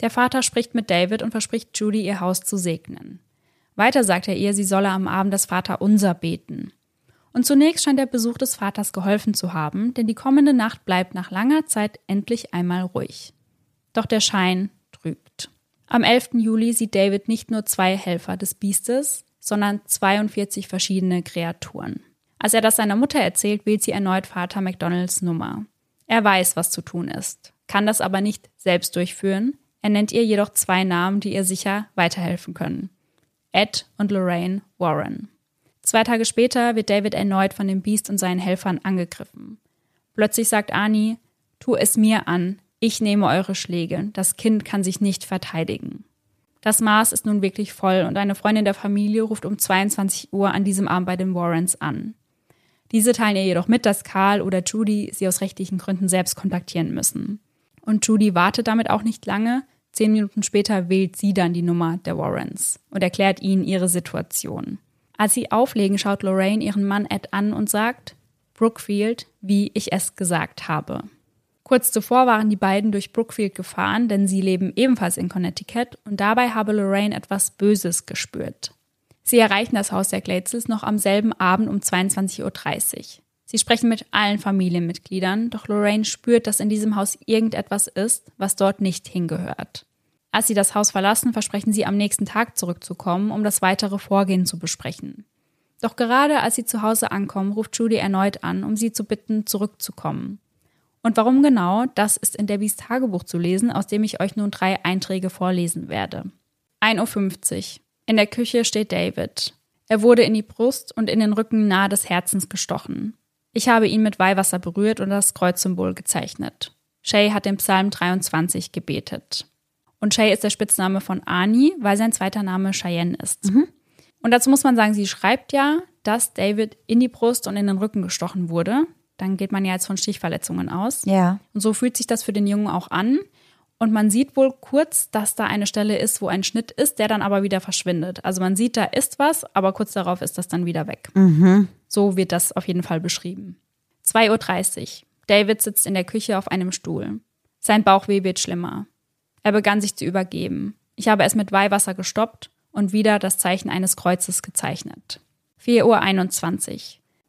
Der Vater spricht mit David und verspricht Judy, ihr Haus zu segnen. Weiter sagt er ihr, sie solle am Abend das Vaterunser beten. Und zunächst scheint der Besuch des Vaters geholfen zu haben, denn die kommende Nacht bleibt nach langer Zeit endlich einmal ruhig. Doch der Schein. Am 11. Juli sieht David nicht nur zwei Helfer des Biestes, sondern 42 verschiedene Kreaturen. Als er das seiner Mutter erzählt, wählt sie erneut Vater McDonalds Nummer. Er weiß, was zu tun ist, kann das aber nicht selbst durchführen. Er nennt ihr jedoch zwei Namen, die ihr sicher weiterhelfen können. Ed und Lorraine Warren. Zwei Tage später wird David erneut von dem Biest und seinen Helfern angegriffen. Plötzlich sagt Ani, tu es mir an, ich nehme eure Schläge. Das Kind kann sich nicht verteidigen. Das Maß ist nun wirklich voll und eine Freundin der Familie ruft um 22 Uhr an diesem Abend bei den Warrens an. Diese teilen ihr jedoch mit, dass Karl oder Judy sie aus rechtlichen Gründen selbst kontaktieren müssen. Und Judy wartet damit auch nicht lange. Zehn Minuten später wählt sie dann die Nummer der Warrens und erklärt ihnen ihre Situation. Als sie auflegen, schaut Lorraine ihren Mann Ed an und sagt, Brookfield, wie ich es gesagt habe. Kurz zuvor waren die beiden durch Brookfield gefahren, denn sie leben ebenfalls in Connecticut und dabei habe Lorraine etwas Böses gespürt. Sie erreichen das Haus der Glatesels noch am selben Abend um 22.30 Uhr. Sie sprechen mit allen Familienmitgliedern, doch Lorraine spürt, dass in diesem Haus irgendetwas ist, was dort nicht hingehört. Als sie das Haus verlassen, versprechen sie am nächsten Tag zurückzukommen, um das weitere Vorgehen zu besprechen. Doch gerade als sie zu Hause ankommen, ruft Judy erneut an, um sie zu bitten, zurückzukommen. Und warum genau, das ist in Debbies Tagebuch zu lesen, aus dem ich euch nun drei Einträge vorlesen werde. 1.50 Uhr. In der Küche steht David. Er wurde in die Brust und in den Rücken nahe des Herzens gestochen. Ich habe ihn mit Weihwasser berührt und das Kreuzsymbol gezeichnet. Shay hat den Psalm 23 gebetet. Und Shay ist der Spitzname von Ani, weil sein zweiter Name Cheyenne ist. Mhm. Und dazu muss man sagen, sie schreibt ja, dass David in die Brust und in den Rücken gestochen wurde. Dann geht man ja jetzt von Stichverletzungen aus. Ja. Und so fühlt sich das für den Jungen auch an. Und man sieht wohl kurz, dass da eine Stelle ist, wo ein Schnitt ist, der dann aber wieder verschwindet. Also man sieht, da ist was, aber kurz darauf ist das dann wieder weg. Mhm. So wird das auf jeden Fall beschrieben. 2.30 Uhr. David sitzt in der Küche auf einem Stuhl. Sein Bauchweh wird schlimmer. Er begann sich zu übergeben. Ich habe es mit Weihwasser gestoppt und wieder das Zeichen eines Kreuzes gezeichnet. 4.21 Uhr.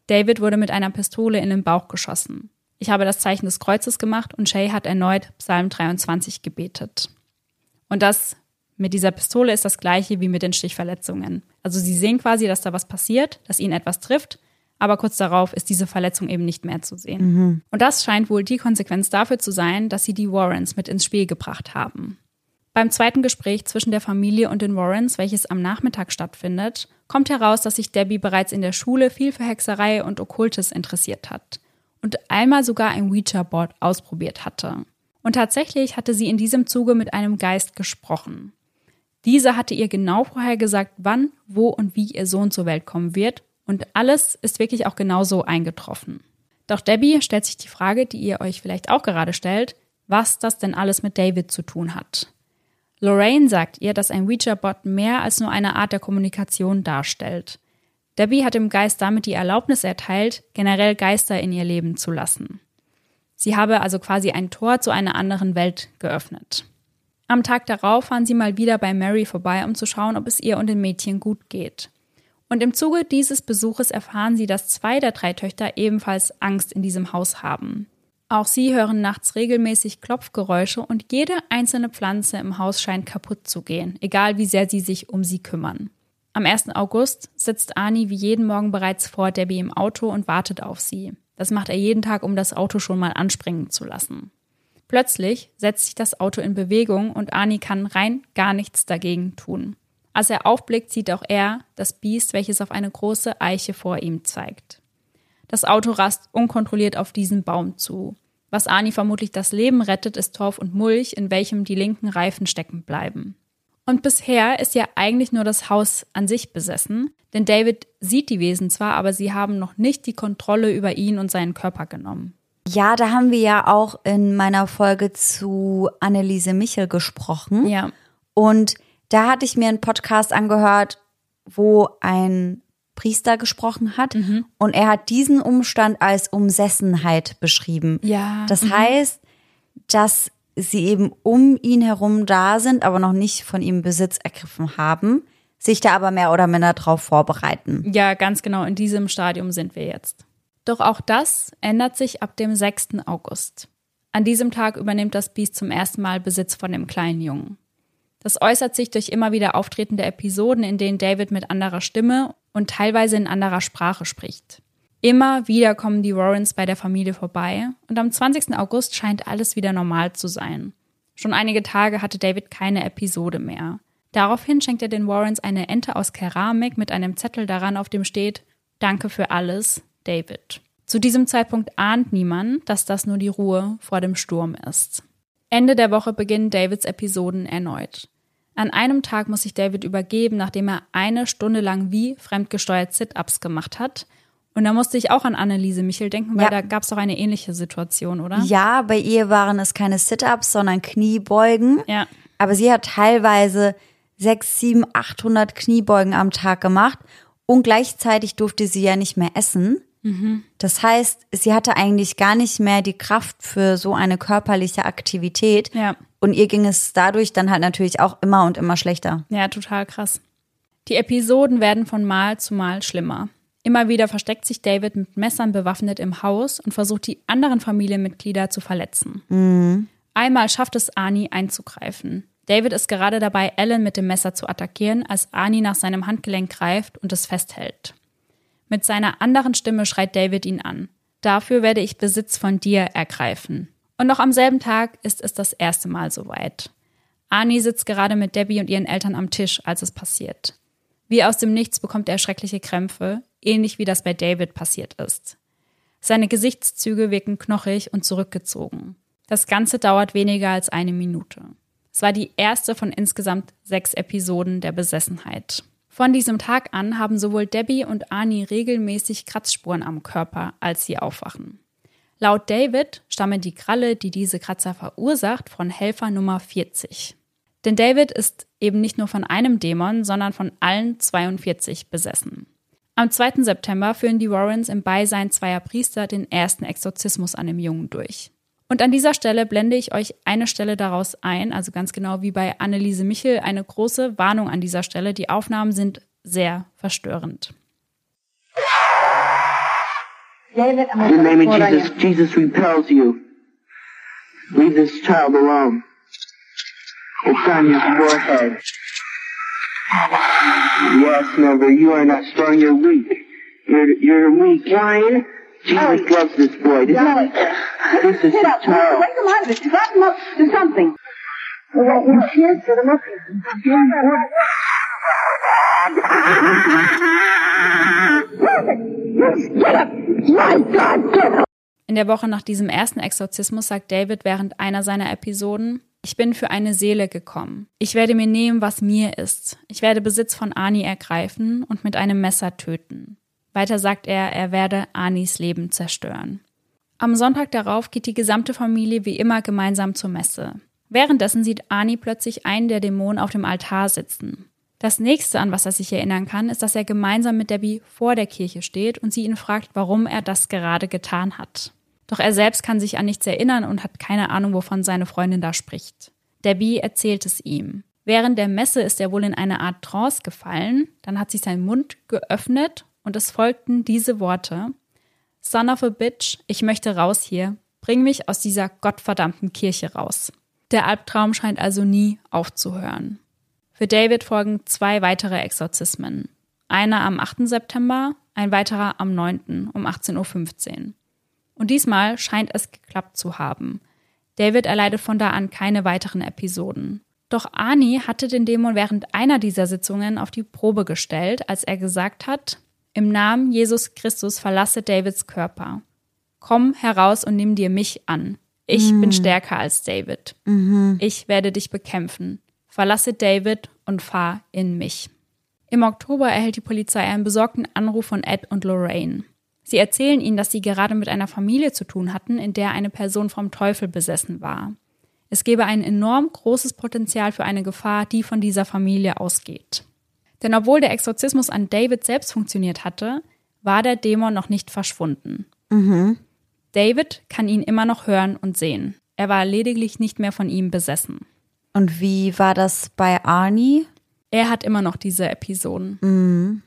David wurde mit einer Pistole in den Bauch geschossen. Ich habe das Zeichen des Kreuzes gemacht und Shay hat erneut Psalm 23 gebetet. Und das mit dieser Pistole ist das gleiche wie mit den Stichverletzungen. Also sie sehen quasi, dass da was passiert, dass ihnen etwas trifft, aber kurz darauf ist diese Verletzung eben nicht mehr zu sehen. Mhm. Und das scheint wohl die Konsequenz dafür zu sein, dass sie die Warrens mit ins Spiel gebracht haben. Beim zweiten Gespräch zwischen der Familie und den Warrens, welches am Nachmittag stattfindet, kommt heraus, dass sich Debbie bereits in der Schule viel für Hexerei und Okkultes interessiert hat und einmal sogar ein Ouija-Board ausprobiert hatte. Und tatsächlich hatte sie in diesem Zuge mit einem Geist gesprochen. Dieser hatte ihr genau vorher gesagt, wann, wo und wie ihr Sohn zur Welt kommen wird, und alles ist wirklich auch genauso eingetroffen. Doch Debbie stellt sich die Frage, die ihr euch vielleicht auch gerade stellt, was das denn alles mit David zu tun hat. Lorraine sagt ihr, dass ein Ouija-Bot mehr als nur eine Art der Kommunikation darstellt. Debbie hat dem Geist damit die Erlaubnis erteilt, generell Geister in ihr Leben zu lassen. Sie habe also quasi ein Tor zu einer anderen Welt geöffnet. Am Tag darauf fahren sie mal wieder bei Mary vorbei, um zu schauen, ob es ihr und den Mädchen gut geht. Und im Zuge dieses Besuches erfahren sie, dass zwei der drei Töchter ebenfalls Angst in diesem Haus haben. Auch sie hören nachts regelmäßig Klopfgeräusche und jede einzelne Pflanze im Haus scheint kaputt zu gehen, egal wie sehr sie sich um sie kümmern. Am 1. August sitzt Ani wie jeden Morgen bereits vor Debbie im Auto und wartet auf sie. Das macht er jeden Tag, um das Auto schon mal anspringen zu lassen. Plötzlich setzt sich das Auto in Bewegung und Ani kann rein gar nichts dagegen tun. Als er aufblickt, sieht auch er das Biest, welches auf eine große Eiche vor ihm zeigt. Das Auto rast unkontrolliert auf diesen Baum zu. Was Ani vermutlich das Leben rettet, ist Torf und Mulch, in welchem die linken Reifen stecken bleiben. Und bisher ist ja eigentlich nur das Haus an sich besessen, denn David sieht die Wesen zwar, aber sie haben noch nicht die Kontrolle über ihn und seinen Körper genommen. Ja, da haben wir ja auch in meiner Folge zu Anneliese Michel gesprochen. Ja. Und da hatte ich mir einen Podcast angehört, wo ein Priester gesprochen hat. Mhm. Und er hat diesen Umstand als Umsessenheit beschrieben. Ja. Das mhm. heißt, dass sie eben um ihn herum da sind, aber noch nicht von ihm Besitz ergriffen haben, sich da aber mehr oder minder drauf vorbereiten. Ja, ganz genau. In diesem Stadium sind wir jetzt. Doch auch das ändert sich ab dem 6. August. An diesem Tag übernimmt das Biest zum ersten Mal Besitz von dem kleinen Jungen. Das äußert sich durch immer wieder auftretende Episoden, in denen David mit anderer Stimme und teilweise in anderer Sprache spricht. Immer wieder kommen die Warrens bei der Familie vorbei und am 20. August scheint alles wieder normal zu sein. Schon einige Tage hatte David keine Episode mehr. Daraufhin schenkt er den Warrens eine Ente aus Keramik mit einem Zettel daran, auf dem steht Danke für alles, David. Zu diesem Zeitpunkt ahnt niemand, dass das nur die Ruhe vor dem Sturm ist. Ende der Woche beginnen Davids Episoden erneut. An einem Tag muss sich David übergeben, nachdem er eine Stunde lang wie fremdgesteuert Sit-Ups gemacht hat. Und da musste ich auch an Anneliese Michel denken, weil ja. da gab es doch eine ähnliche Situation, oder? Ja, bei ihr waren es keine Sit-Ups, sondern Kniebeugen. Ja. Aber sie hat teilweise sechs, sieben, achthundert Kniebeugen am Tag gemacht. Und gleichzeitig durfte sie ja nicht mehr essen. Mhm. Das heißt, sie hatte eigentlich gar nicht mehr die Kraft für so eine körperliche Aktivität. Ja. Und ihr ging es dadurch dann halt natürlich auch immer und immer schlechter. Ja, total krass. Die Episoden werden von Mal zu Mal schlimmer. Immer wieder versteckt sich David mit Messern bewaffnet im Haus und versucht die anderen Familienmitglieder zu verletzen. Mhm. Einmal schafft es Ani einzugreifen. David ist gerade dabei, Ellen mit dem Messer zu attackieren, als Ani nach seinem Handgelenk greift und es festhält. Mit seiner anderen Stimme schreit David ihn an. Dafür werde ich Besitz von dir ergreifen. Und noch am selben Tag ist es das erste Mal soweit. Arnie sitzt gerade mit Debbie und ihren Eltern am Tisch, als es passiert. Wie aus dem Nichts bekommt er schreckliche Krämpfe, ähnlich wie das bei David passiert ist. Seine Gesichtszüge wirken knochig und zurückgezogen. Das Ganze dauert weniger als eine Minute. Es war die erste von insgesamt sechs Episoden der Besessenheit. Von diesem Tag an haben sowohl Debbie und Arnie regelmäßig Kratzspuren am Körper, als sie aufwachen. Laut David stammen die Kralle, die diese Kratzer verursacht, von Helfer Nummer 40. Denn David ist eben nicht nur von einem Dämon, sondern von allen 42 besessen. Am 2. September führen die Warrens im Beisein zweier Priester den ersten Exorzismus an dem Jungen durch. Und an dieser Stelle blende ich euch eine Stelle daraus ein, also ganz genau wie bei Anneliese Michel, eine große Warnung an dieser Stelle. Die Aufnahmen sind sehr verstörend. David, I'm In the name of Jesus, Jesus repels you. Leave this child alone. It's on your forehead. Yes, Never, you are not strong, you're weak. You're, you're weak. Ryan. Jesus loves this boy. This, is, this is his child. Wake him out of it. Drive him up to something. Well, you should get him up In der Woche nach diesem ersten Exorzismus sagt David während einer seiner Episoden, ich bin für eine Seele gekommen. Ich werde mir nehmen, was mir ist. Ich werde Besitz von Ani ergreifen und mit einem Messer töten. Weiter sagt er, er werde Anis Leben zerstören. Am Sonntag darauf geht die gesamte Familie wie immer gemeinsam zur Messe. Währenddessen sieht Ani plötzlich einen der Dämonen auf dem Altar sitzen. Das nächste, an was er sich erinnern kann, ist, dass er gemeinsam mit Debbie vor der Kirche steht und sie ihn fragt, warum er das gerade getan hat. Doch er selbst kann sich an nichts erinnern und hat keine Ahnung, wovon seine Freundin da spricht. Debbie erzählt es ihm. Während der Messe ist er wohl in eine Art Trance gefallen, dann hat sich sein Mund geöffnet und es folgten diese Worte Son of a bitch, ich möchte raus hier, bring mich aus dieser gottverdammten Kirche raus. Der Albtraum scheint also nie aufzuhören. Für David folgen zwei weitere Exorzismen. Einer am 8. September, ein weiterer am 9. um 18.15 Uhr. Und diesmal scheint es geklappt zu haben. David erleidet von da an keine weiteren Episoden. Doch Ani hatte den Dämon während einer dieser Sitzungen auf die Probe gestellt, als er gesagt hat, im Namen Jesus Christus verlasse Davids Körper. Komm heraus und nimm dir mich an. Ich mhm. bin stärker als David. Mhm. Ich werde dich bekämpfen. Verlasse David und fahr in mich. Im Oktober erhält die Polizei einen besorgten Anruf von Ed und Lorraine. Sie erzählen ihnen, dass sie gerade mit einer Familie zu tun hatten, in der eine Person vom Teufel besessen war. Es gebe ein enorm großes Potenzial für eine Gefahr, die von dieser Familie ausgeht. Denn obwohl der Exorzismus an David selbst funktioniert hatte, war der Dämon noch nicht verschwunden. Mhm. David kann ihn immer noch hören und sehen. Er war lediglich nicht mehr von ihm besessen. Und wie war das bei Arnie? Er hat immer noch diese Episoden. Mhm.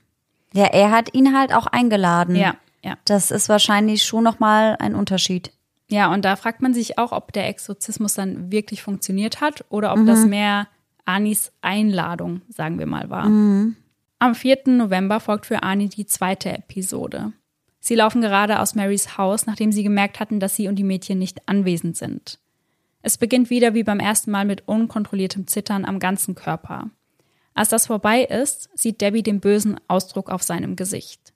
Ja, er hat ihn halt auch eingeladen. Ja, ja. Das ist wahrscheinlich schon nochmal ein Unterschied. Ja, und da fragt man sich auch, ob der Exorzismus dann wirklich funktioniert hat oder ob mhm. das mehr Anis Einladung, sagen wir mal, war. Mhm. Am 4. November folgt für Ani die zweite Episode. Sie laufen gerade aus Marys Haus, nachdem sie gemerkt hatten, dass sie und die Mädchen nicht anwesend sind. Es beginnt wieder wie beim ersten Mal mit unkontrolliertem Zittern am ganzen Körper. Als das vorbei ist, sieht Debbie den bösen Ausdruck auf seinem Gesicht.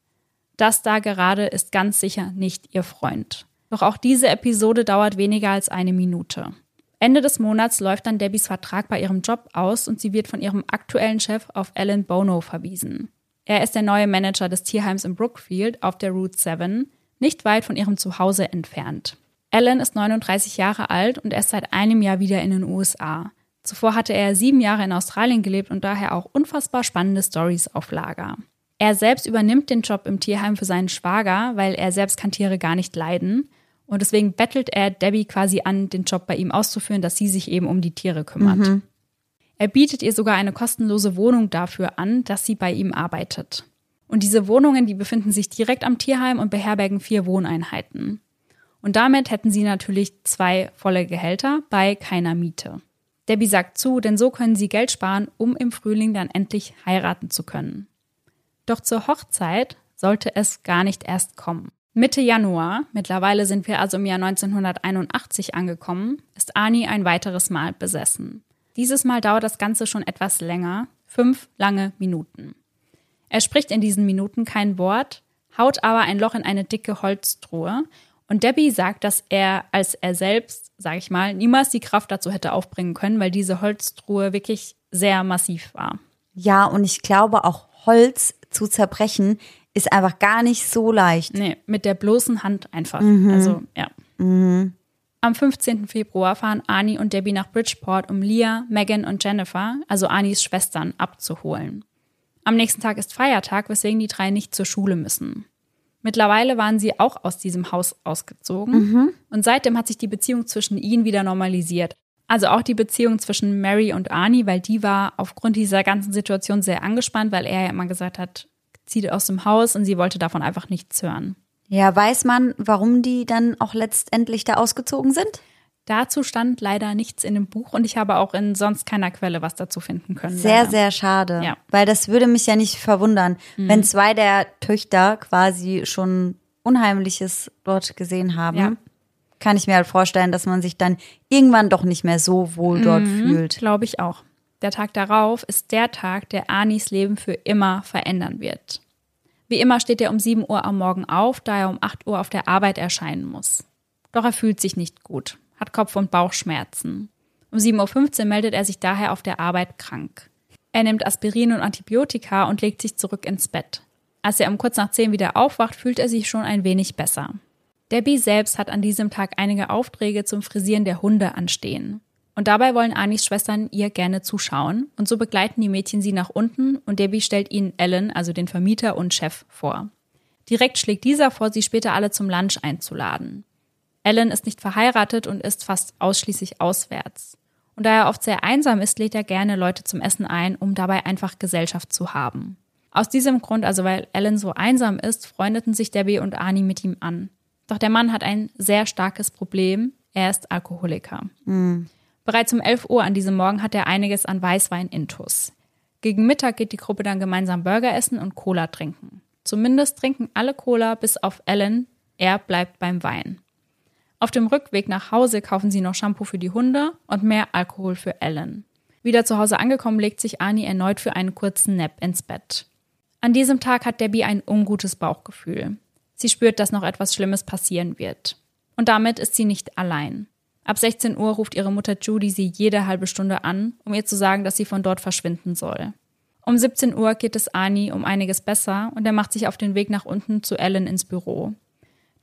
Das da gerade ist ganz sicher nicht ihr Freund. Doch auch diese Episode dauert weniger als eine Minute. Ende des Monats läuft dann Debbies Vertrag bei ihrem Job aus und sie wird von ihrem aktuellen Chef auf Alan Bono verwiesen. Er ist der neue Manager des Tierheims in Brookfield auf der Route 7, nicht weit von ihrem Zuhause entfernt. Alan ist 39 Jahre alt und er ist seit einem Jahr wieder in den USA. Zuvor hatte er sieben Jahre in Australien gelebt und daher auch unfassbar spannende Stories auf Lager. Er selbst übernimmt den Job im Tierheim für seinen Schwager, weil er selbst kann Tiere gar nicht leiden. Und deswegen bettelt er Debbie quasi an, den Job bei ihm auszuführen, dass sie sich eben um die Tiere kümmert. Mhm. Er bietet ihr sogar eine kostenlose Wohnung dafür an, dass sie bei ihm arbeitet. Und diese Wohnungen, die befinden sich direkt am Tierheim und beherbergen vier Wohneinheiten. Und damit hätten sie natürlich zwei volle Gehälter bei keiner Miete. Debbie sagt zu, denn so können sie Geld sparen, um im Frühling dann endlich heiraten zu können. Doch zur Hochzeit sollte es gar nicht erst kommen. Mitte Januar, mittlerweile sind wir also im Jahr 1981 angekommen, ist Ani ein weiteres Mal besessen. Dieses Mal dauert das Ganze schon etwas länger, fünf lange Minuten. Er spricht in diesen Minuten kein Wort, haut aber ein Loch in eine dicke Holztruhe und Debbie sagt, dass er als er selbst, sage ich mal, niemals die Kraft dazu hätte aufbringen können, weil diese Holztruhe wirklich sehr massiv war. Ja, und ich glaube auch Holz zu zerbrechen ist einfach gar nicht so leicht. Nee, mit der bloßen Hand einfach. Also, ja. Am 15. Februar fahren Ani und Debbie nach Bridgeport, um Leah, Megan und Jennifer, also Anis Schwestern, abzuholen. Am nächsten Tag ist Feiertag, weswegen die drei nicht zur Schule müssen. Mittlerweile waren sie auch aus diesem Haus ausgezogen und seitdem hat sich die Beziehung zwischen ihnen wieder normalisiert. Also auch die Beziehung zwischen Mary und Arnie, weil die war aufgrund dieser ganzen Situation sehr angespannt, weil er ja immer gesagt hat, zieht aus dem Haus und sie wollte davon einfach nichts hören. Ja, weiß man, warum die dann auch letztendlich da ausgezogen sind? Dazu stand leider nichts in dem Buch und ich habe auch in sonst keiner Quelle was dazu finden können. Sehr, leider. sehr schade. Ja. Weil das würde mich ja nicht verwundern, wenn zwei der Töchter quasi schon Unheimliches dort gesehen haben. Ja. Kann ich mir halt vorstellen, dass man sich dann irgendwann doch nicht mehr so wohl dort fühlt. Glaube ich auch. Der Tag darauf ist der Tag, der Anis Leben für immer verändern wird. Wie immer steht er um 7 Uhr am Morgen auf, da er um 8 Uhr auf der Arbeit erscheinen muss. Doch er fühlt sich nicht gut, hat Kopf- und Bauchschmerzen. Um 7.15 Uhr meldet er sich daher auf der Arbeit krank. Er nimmt Aspirin und Antibiotika und legt sich zurück ins Bett. Als er um kurz nach 10 wieder aufwacht, fühlt er sich schon ein wenig besser. Debbie selbst hat an diesem Tag einige Aufträge zum Frisieren der Hunde anstehen. Und dabei wollen Anis Schwestern ihr gerne zuschauen und so begleiten die Mädchen sie nach unten und Debbie stellt ihnen Ellen, also den Vermieter und Chef, vor. Direkt schlägt dieser vor, sie später alle zum Lunch einzuladen. Ellen ist nicht verheiratet und isst fast ausschließlich auswärts. Und da er oft sehr einsam ist, lädt er gerne Leute zum Essen ein, um dabei einfach Gesellschaft zu haben. Aus diesem Grund, also weil Ellen so einsam ist, freundeten sich Debbie und Ani mit ihm an. Doch der Mann hat ein sehr starkes Problem. Er ist Alkoholiker. Bereits um 11 Uhr an diesem Morgen hat er einiges an Weißwein intus. Gegen Mittag geht die Gruppe dann gemeinsam Burger essen und Cola trinken. Zumindest trinken alle Cola bis auf Ellen. Er bleibt beim Wein. Auf dem Rückweg nach Hause kaufen sie noch Shampoo für die Hunde und mehr Alkohol für Ellen. Wieder zu Hause angekommen, legt sich Ani erneut für einen kurzen Nap ins Bett. An diesem Tag hat Debbie ein ungutes Bauchgefühl. Sie spürt, dass noch etwas Schlimmes passieren wird. Und damit ist sie nicht allein. Ab 16 Uhr ruft ihre Mutter Judy sie jede halbe Stunde an, um ihr zu sagen, dass sie von dort verschwinden soll. Um 17 Uhr geht es Ani um einiges besser und er macht sich auf den Weg nach unten zu Ellen ins Büro.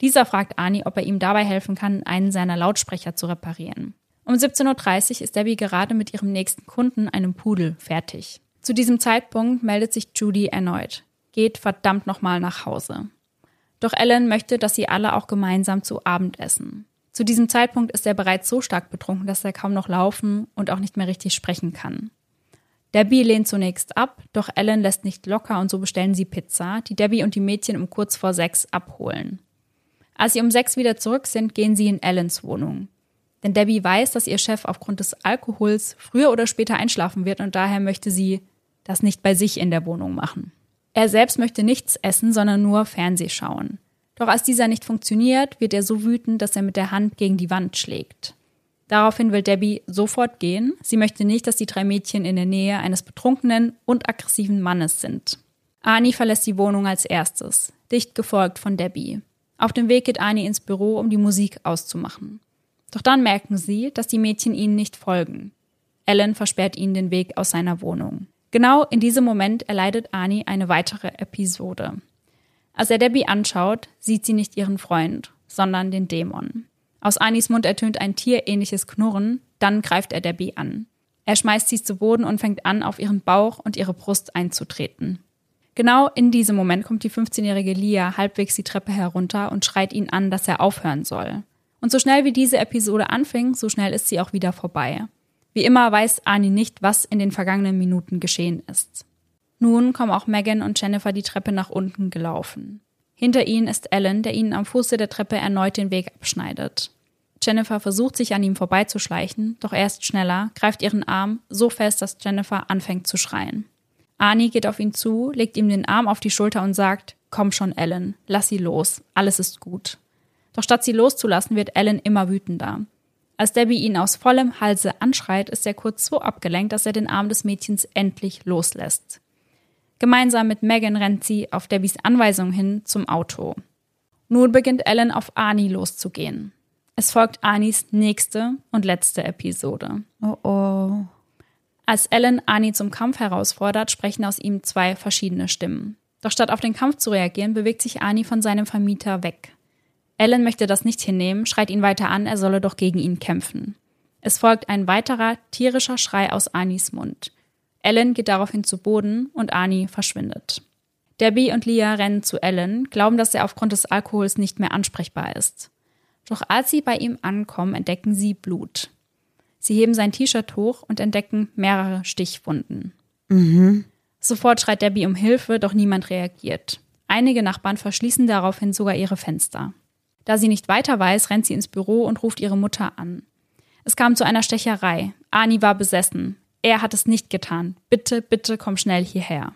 Dieser fragt Ani, ob er ihm dabei helfen kann, einen seiner Lautsprecher zu reparieren. Um 17.30 Uhr ist Debbie gerade mit ihrem nächsten Kunden, einem Pudel, fertig. Zu diesem Zeitpunkt meldet sich Judy erneut. Geht verdammt nochmal nach Hause. Doch Ellen möchte, dass sie alle auch gemeinsam zu Abend essen. Zu diesem Zeitpunkt ist er bereits so stark betrunken, dass er kaum noch laufen und auch nicht mehr richtig sprechen kann. Debbie lehnt zunächst ab, doch Ellen lässt nicht locker und so bestellen sie Pizza, die Debbie und die Mädchen um kurz vor sechs abholen. Als sie um sechs wieder zurück sind, gehen sie in Ellens Wohnung. Denn Debbie weiß, dass ihr Chef aufgrund des Alkohols früher oder später einschlafen wird und daher möchte sie das nicht bei sich in der Wohnung machen. Er selbst möchte nichts essen, sondern nur Fernseh schauen. Doch als dieser nicht funktioniert, wird er so wütend, dass er mit der Hand gegen die Wand schlägt. Daraufhin will Debbie sofort gehen. Sie möchte nicht, dass die drei Mädchen in der Nähe eines betrunkenen und aggressiven Mannes sind. Ani verlässt die Wohnung als erstes, dicht gefolgt von Debbie. Auf dem Weg geht Ani ins Büro, um die Musik auszumachen. Doch dann merken sie, dass die Mädchen ihnen nicht folgen. Ellen versperrt ihnen den Weg aus seiner Wohnung. Genau in diesem Moment erleidet Ani eine weitere Episode. Als er Debbie anschaut, sieht sie nicht ihren Freund, sondern den Dämon. Aus Anis Mund ertönt ein tierähnliches Knurren, dann greift er Debbie an. Er schmeißt sie zu Boden und fängt an, auf ihren Bauch und ihre Brust einzutreten. Genau in diesem Moment kommt die 15-jährige Lia halbwegs die Treppe herunter und schreit ihn an, dass er aufhören soll. Und so schnell wie diese Episode anfing, so schnell ist sie auch wieder vorbei. Wie immer weiß Ani nicht, was in den vergangenen Minuten geschehen ist. Nun kommen auch Megan und Jennifer die Treppe nach unten gelaufen. Hinter ihnen ist Ellen, der ihnen am Fuße der Treppe erneut den Weg abschneidet. Jennifer versucht sich an ihm vorbeizuschleichen, doch er ist schneller, greift ihren Arm so fest, dass Jennifer anfängt zu schreien. Ani geht auf ihn zu, legt ihm den Arm auf die Schulter und sagt, Komm schon, Ellen, lass sie los, alles ist gut. Doch statt sie loszulassen, wird Ellen immer wütender. Als Debbie ihn aus vollem Halse anschreit, ist er kurz so abgelenkt, dass er den Arm des Mädchens endlich loslässt. Gemeinsam mit Megan rennt sie auf Debbies Anweisung hin zum Auto. Nun beginnt Ellen auf Arnie loszugehen. Es folgt Arnies nächste und letzte Episode. Oh oh. Als Ellen Arnie zum Kampf herausfordert, sprechen aus ihm zwei verschiedene Stimmen. Doch statt auf den Kampf zu reagieren, bewegt sich Arnie von seinem Vermieter weg. Ellen möchte das nicht hinnehmen, schreit ihn weiter an, er solle doch gegen ihn kämpfen. Es folgt ein weiterer tierischer Schrei aus Arnies Mund. Ellen geht daraufhin zu Boden und Arnie verschwindet. Debbie und Leah rennen zu Ellen, glauben, dass er aufgrund des Alkohols nicht mehr ansprechbar ist. Doch als sie bei ihm ankommen, entdecken sie Blut. Sie heben sein T-Shirt hoch und entdecken mehrere Stichwunden. Mhm. Sofort schreit Debbie um Hilfe, doch niemand reagiert. Einige Nachbarn verschließen daraufhin sogar ihre Fenster. Da sie nicht weiter weiß, rennt sie ins Büro und ruft ihre Mutter an. Es kam zu einer Stecherei. Ani war besessen. Er hat es nicht getan. Bitte, bitte komm schnell hierher.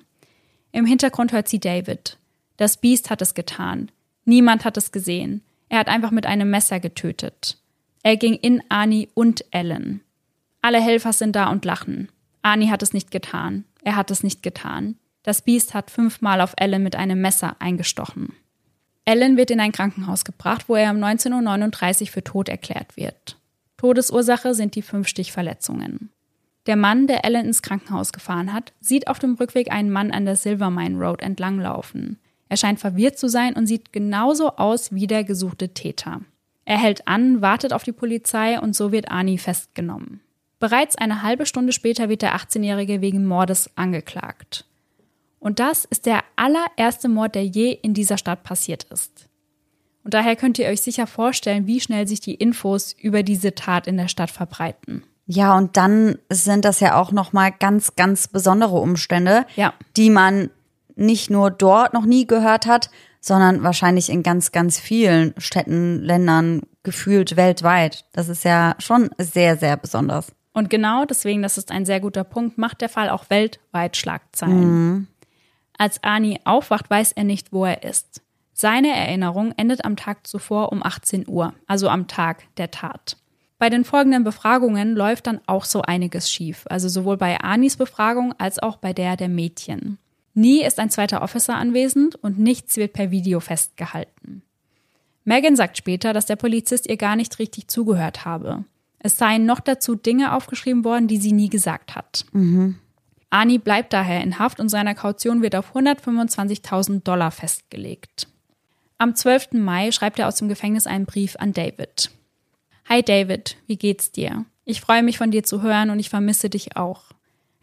Im Hintergrund hört sie David. Das Biest hat es getan. Niemand hat es gesehen. Er hat einfach mit einem Messer getötet. Er ging in Ani und Ellen. Alle Helfer sind da und lachen. Ani hat es nicht getan. Er hat es nicht getan. Das Biest hat fünfmal auf Ellen mit einem Messer eingestochen. Ellen wird in ein Krankenhaus gebracht, wo er um 19.39 Uhr für tot erklärt wird. Todesursache sind die fünf Stichverletzungen. Der Mann, der Ellen ins Krankenhaus gefahren hat, sieht auf dem Rückweg einen Mann an der Silvermine Road entlanglaufen. Er scheint verwirrt zu sein und sieht genauso aus wie der gesuchte Täter. Er hält an, wartet auf die Polizei und so wird Ani festgenommen. Bereits eine halbe Stunde später wird der 18-Jährige wegen Mordes angeklagt. Und das ist der allererste Mord, der je in dieser Stadt passiert ist. Und daher könnt ihr euch sicher vorstellen, wie schnell sich die Infos über diese Tat in der Stadt verbreiten. Ja, und dann sind das ja auch noch mal ganz ganz besondere Umstände, Ja. die man nicht nur dort noch nie gehört hat, sondern wahrscheinlich in ganz ganz vielen Städten, Ländern gefühlt weltweit. Das ist ja schon sehr sehr besonders. Und genau deswegen, das ist ein sehr guter Punkt, macht der Fall auch weltweit Schlagzeilen. Als Ani aufwacht, weiß er nicht, wo er ist. Seine Erinnerung endet am Tag zuvor um 18 Uhr, also am Tag der Tat. Bei den folgenden Befragungen läuft dann auch so einiges schief, also sowohl bei Anis Befragung als auch bei der der Mädchen. Nie ist ein zweiter Officer anwesend und nichts wird per Video festgehalten. Megan sagt später, dass der Polizist ihr gar nicht richtig zugehört habe. Es seien noch dazu Dinge aufgeschrieben worden, die sie nie gesagt hat. Ani bleibt daher in Haft und seine Kaution wird auf 125.000 Dollar festgelegt. Am 12. Mai schreibt er aus dem Gefängnis einen Brief an David. Hi David, wie geht's dir? Ich freue mich von dir zu hören und ich vermisse dich auch.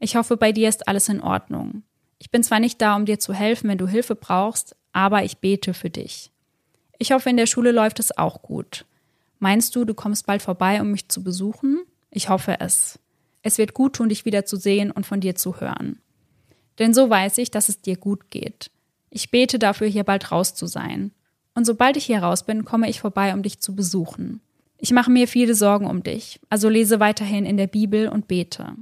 Ich hoffe, bei dir ist alles in Ordnung. Ich bin zwar nicht da, um dir zu helfen, wenn du Hilfe brauchst, aber ich bete für dich. Ich hoffe, in der Schule läuft es auch gut. Meinst du, du kommst bald vorbei, um mich zu besuchen? Ich hoffe es. Es wird gut tun, dich wieder zu sehen und von dir zu hören. Denn so weiß ich, dass es dir gut geht. Ich bete dafür, hier bald raus zu sein. Und sobald ich hier raus bin, komme ich vorbei, um dich zu besuchen. Ich mache mir viele Sorgen um dich, also lese weiterhin in der Bibel und bete.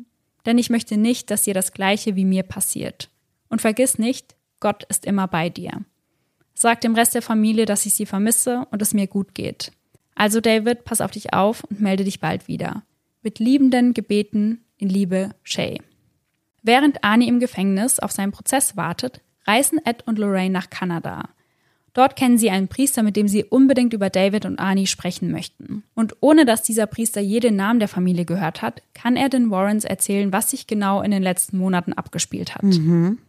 Denn ich möchte nicht, dass dir das Gleiche wie mir passiert. Und vergiss nicht, Gott ist immer bei dir. Sag dem Rest der Familie, dass ich sie vermisse und es mir gut geht. Also David, pass auf dich auf und melde dich bald wieder. Mit liebenden Gebeten in Liebe, Shay. Während Arnie im Gefängnis auf seinen Prozess wartet, reisen Ed und Lorraine nach Kanada. Dort kennen sie einen Priester, mit dem sie unbedingt über David und Arnie sprechen möchten. Und ohne dass dieser Priester jeden Namen der Familie gehört hat, kann er den Warrens erzählen, was sich genau in den letzten Monaten abgespielt hat.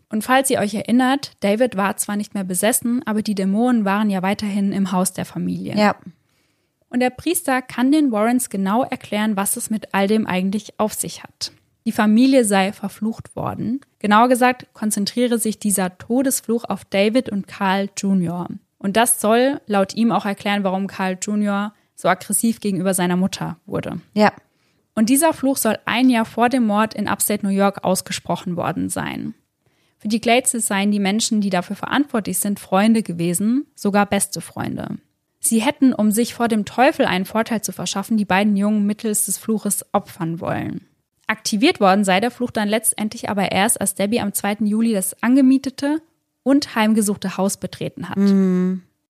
Und falls ihr euch erinnert, David war zwar nicht mehr besessen, aber die Dämonen waren ja weiterhin im Haus der Familie. Ja. Und der Priester kann den Warrens genau erklären, was es mit all dem eigentlich auf sich hat. Die Familie sei verflucht worden. Genauer gesagt konzentriere sich dieser Todesfluch auf David und Carl Jr. Und das soll laut ihm auch erklären, warum Carl Jr. so aggressiv gegenüber seiner Mutter wurde. Ja. Und dieser Fluch soll ein Jahr vor dem Mord in Upstate New York ausgesprochen worden sein. Für die Gladeses seien die Menschen, die dafür verantwortlich sind, Freunde gewesen, sogar beste Freunde. Sie hätten, um sich vor dem Teufel einen Vorteil zu verschaffen, die beiden Jungen mittels des Fluches opfern wollen. Aktiviert worden sei der Fluch dann letztendlich aber erst, als Debbie am 2. Juli das angemietete und heimgesuchte Haus betreten hat.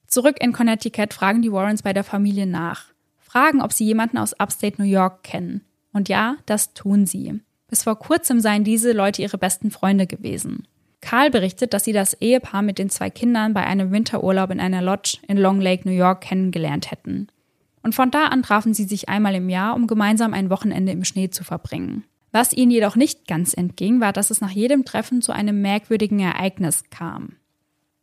Zurück in Connecticut fragen die Warrens bei der Familie nach. Fragen, ob sie jemanden aus Upstate New York kennen. Und ja, das tun sie. Bis vor kurzem seien diese Leute ihre besten Freunde gewesen. Karl berichtet, dass sie das Ehepaar mit den zwei Kindern bei einem Winterurlaub in einer Lodge in Long Lake, New York kennengelernt hätten. Und von da an trafen sie sich einmal im Jahr, um gemeinsam ein Wochenende im Schnee zu verbringen. Was ihnen jedoch nicht ganz entging, war, dass es nach jedem Treffen zu einem merkwürdigen Ereignis kam.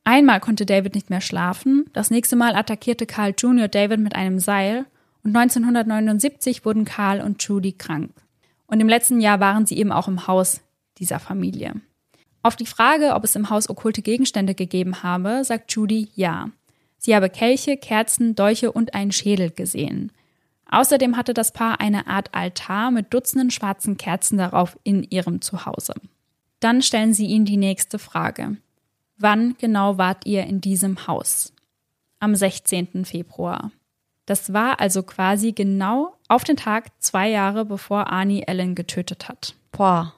Einmal konnte David nicht mehr schlafen, das nächste Mal attackierte Carl Jr. David mit einem Seil und 1979 wurden Carl und Judy krank. Und im letzten Jahr waren sie eben auch im Haus dieser Familie. Auf die Frage, ob es im Haus okkulte Gegenstände gegeben habe, sagt Judy ja. Sie habe Kelche, Kerzen, Dolche und einen Schädel gesehen. Außerdem hatte das Paar eine Art Altar mit Dutzenden schwarzen Kerzen darauf in ihrem Zuhause. Dann stellen sie ihnen die nächste Frage. Wann genau wart ihr in diesem Haus? Am 16. Februar. Das war also quasi genau auf den Tag zwei Jahre bevor Arnie Ellen getötet hat. Boah.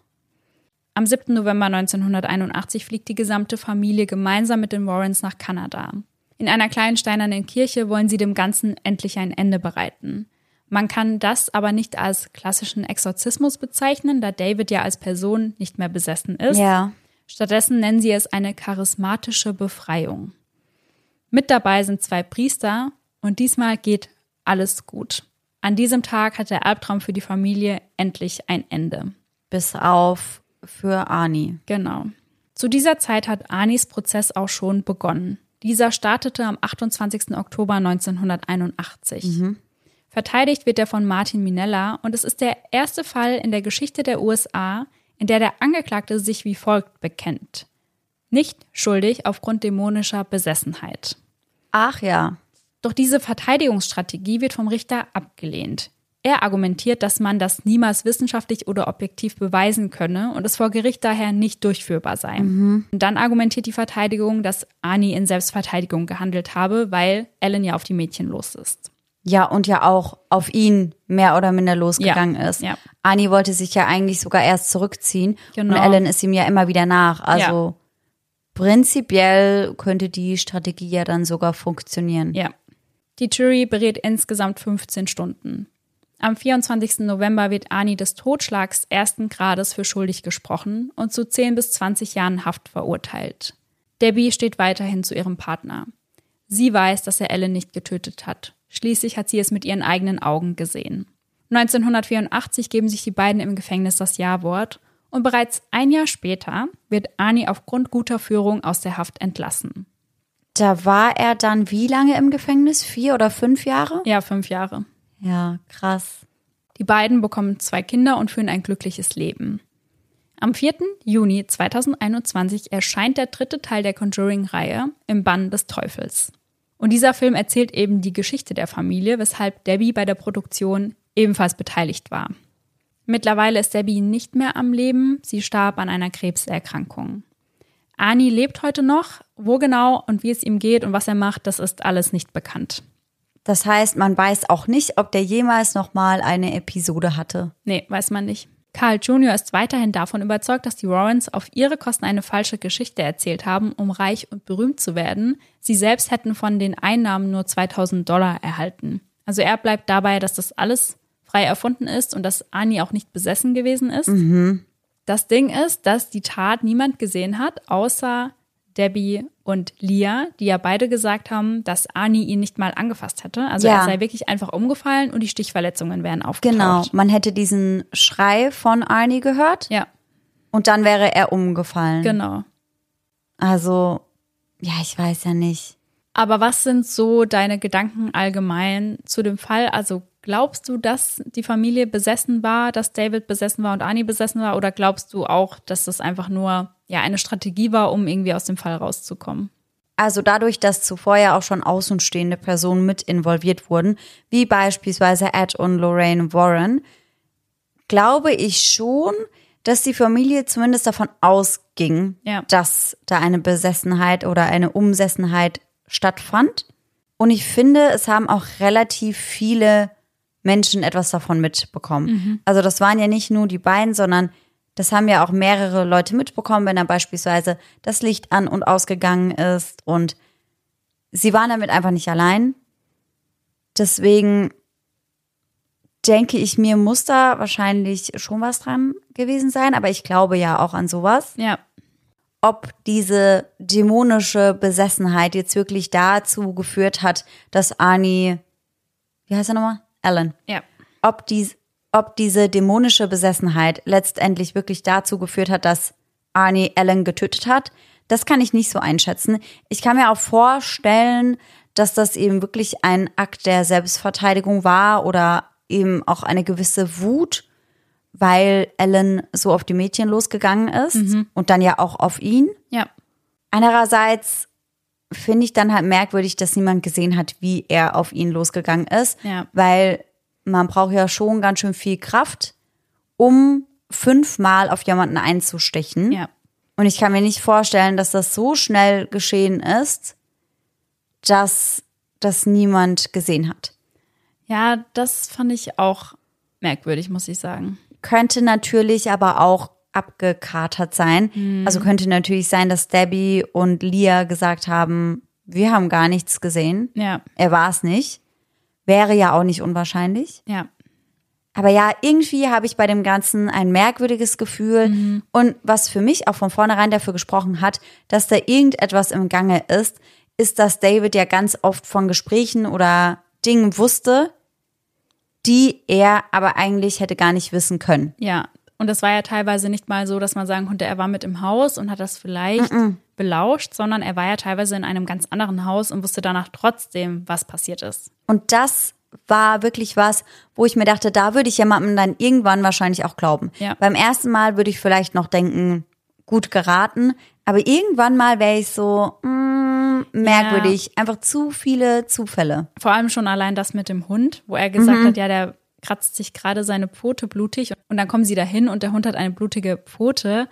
Am 7. November 1981 fliegt die gesamte Familie gemeinsam mit den Warrens nach Kanada. In einer kleinen steinernen Kirche wollen sie dem Ganzen endlich ein Ende bereiten. Man kann das aber nicht als klassischen Exorzismus bezeichnen, da David ja als Person nicht mehr besessen ist. Ja. Stattdessen nennen sie es eine charismatische Befreiung. Mit dabei sind zwei Priester und diesmal geht alles gut. An diesem Tag hat der Albtraum für die Familie endlich ein Ende. Bis auf für Ani. Genau. Zu dieser Zeit hat Anis Prozess auch schon begonnen. Dieser startete am 28. Oktober 1981. Verteidigt wird er von Martin Minella und es ist der erste Fall in der Geschichte der USA, in der der Angeklagte sich wie folgt bekennt. Nicht schuldig aufgrund dämonischer Besessenheit. Ach ja. Doch diese Verteidigungsstrategie wird vom Richter abgelehnt. Er argumentiert, dass man das niemals wissenschaftlich oder objektiv beweisen könne und es vor Gericht daher nicht durchführbar sei. Und dann argumentiert die Verteidigung, dass Ani in Selbstverteidigung gehandelt habe, weil Ellen ja auf die Mädchen los ist. Ja, und ja auch auf ihn mehr oder minder losgegangen Ja, ist. ja. Ani wollte sich ja eigentlich sogar erst zurückziehen. Genau. Und Ellen ist ihm ja immer wieder nach. Also prinzipiell könnte die Strategie ja dann sogar funktionieren. Ja. Die Jury berät insgesamt 15 Stunden. Am 24. November wird Ani des Totschlags ersten Grades für schuldig gesprochen und zu 10 bis 20 Jahren Haft verurteilt. Debbie steht weiterhin zu ihrem Partner. Sie weiß, dass er Ellen nicht getötet hat. Schließlich hat sie es mit ihren eigenen Augen gesehen. 1984 geben sich die beiden im Gefängnis das Ja-Wort und bereits ein Jahr später wird Ani aufgrund guter Führung aus der Haft entlassen. Da war er dann wie lange im Gefängnis? Vier oder fünf Jahre? Ja, fünf Jahre. Ja, krass. Die beiden bekommen zwei Kinder und führen ein glückliches Leben. Am 4. Juni 2021 erscheint der dritte Teil der Conjuring-Reihe im Bann des Teufels. Und dieser Film erzählt eben die Geschichte der Familie, weshalb Debbie bei der Produktion ebenfalls beteiligt war. Mittlerweile ist Debbie nicht mehr am Leben, sie starb an einer Krebserkrankung. Ani lebt heute noch, wo genau und wie es ihm geht und was er macht, das ist alles nicht bekannt. Das heißt, man weiß auch nicht, ob der jemals noch mal eine Episode hatte. Nee, weiß man nicht. Carl Jr. ist weiterhin davon überzeugt, dass die Warrens auf ihre Kosten eine falsche Geschichte erzählt haben, um reich und berühmt zu werden. Sie selbst hätten von den Einnahmen nur 2000 Dollar erhalten. Also er bleibt dabei, dass das alles frei erfunden ist und dass Ani auch nicht besessen gewesen ist. Das Ding ist, dass die Tat niemand gesehen hat, außer Debbie und Lia, die ja beide gesagt haben, dass Ani ihn nicht mal angefasst hätte. Also Ja. er sei wirklich einfach umgefallen und die Stichverletzungen wären aufgetaucht. Genau. Man hätte diesen Schrei von Arnie gehört Ja, und dann wäre er umgefallen. genau. Also, ja, ich weiß ja nicht. Aber was sind so deine Gedanken allgemein zu dem Fall? Also glaubst du, dass die Familie besessen war, dass David besessen war und Ani besessen war? Oder glaubst du auch, dass das einfach nur ja eine Strategie war, um irgendwie aus dem Fall rauszukommen? Also dadurch, dass zuvor ja auch schon außenstehende Personen mit involviert wurden, wie beispielsweise Ed und Lorraine Warren, glaube ich schon, dass die Familie zumindest davon ausging, Ja. dass da eine Besessenheit oder eine Umsessenheit stattfand. Und ich finde, es haben auch relativ viele Menschen etwas davon mitbekommen. Also das waren ja nicht nur die beiden, sondern Das haben ja auch mehrere Leute mitbekommen, wenn dann beispielsweise das Licht an und ausgegangen ist und sie waren damit einfach nicht allein. Deswegen denke ich mir, muss da wahrscheinlich schon was dran gewesen sein, aber ich glaube ja auch an sowas. Ja. Ob diese dämonische Besessenheit jetzt wirklich dazu geführt hat, dass Arnie, wie heißt er nochmal? Alan. Ja. Ob, dies, ob diese dämonische Besessenheit letztendlich wirklich dazu geführt hat, dass Arnie Alan getötet hat, das kann ich nicht so einschätzen. Ich kann mir auch vorstellen, dass das eben wirklich ein Akt der Selbstverteidigung war oder eben auch eine gewisse Wut, weil Ellen so auf die Mädchen losgegangen ist und dann ja auch auf ihn. Ja. Andererseits finde ich dann halt merkwürdig, dass niemand gesehen hat, wie er auf ihn losgegangen ist, Ja. weil man braucht ja schon ganz schön viel Kraft, um fünfmal auf jemanden einzustechen. Ja. Und ich kann mir nicht vorstellen, dass das so schnell geschehen ist, dass das niemand gesehen hat. Ja, das fand ich auch merkwürdig, muss ich sagen. Könnte natürlich aber auch abgekatert sein. Also könnte natürlich sein, dass Debbie und Lia gesagt haben, wir haben gar nichts gesehen. Ja. Er war es nicht. Wäre ja auch nicht unwahrscheinlich. Ja. Aber ja, irgendwie habe ich bei dem Ganzen ein merkwürdiges Gefühl. Und was für mich auch von vornherein dafür gesprochen hat, dass da irgendetwas im Gange ist, ist, dass David ja ganz oft von Gesprächen oder Dingen wusste, die er aber eigentlich hätte gar nicht wissen können. Ja. Und das war ja teilweise nicht mal so, dass man sagen konnte, er war mit im Haus und hat das vielleicht belauscht, sondern er war ja teilweise in einem ganz anderen Haus und wusste danach trotzdem, was passiert ist. Und das war wirklich was, wo ich mir dachte, da würde ich jemandem dann irgendwann wahrscheinlich auch glauben. Ja. Beim ersten Mal würde ich vielleicht noch denken, gut geraten, aber irgendwann mal wäre ich so, mm, merkwürdig, einfach zu viele Zufälle. Vor allem schon allein das mit dem Hund, wo er gesagt hat, ja, der kratzt sich gerade seine Pfote blutig und dann kommen sie dahin und der Hund hat eine blutige Pfote.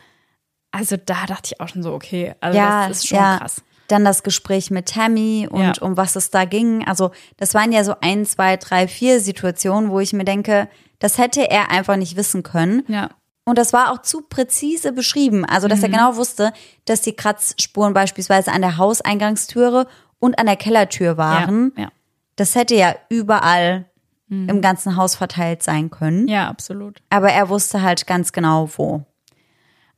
Also da dachte ich auch schon so, okay, also ja, das ist schon ja. krass. Dann das Gespräch mit Tammy und Ja. um was es da ging. Also das waren ja so ein, zwei, drei, vier Situationen, wo ich mir denke, das hätte er einfach nicht wissen können. Ja, Und das war auch zu präzise beschrieben. Also, dass er genau wusste, dass die Kratzspuren beispielsweise an der Hauseingangstüre und an der Kellertür waren. ja, ja. Das hätte ja überall im ganzen Haus verteilt sein können. Ja, absolut. Aber er wusste halt ganz genau, wo.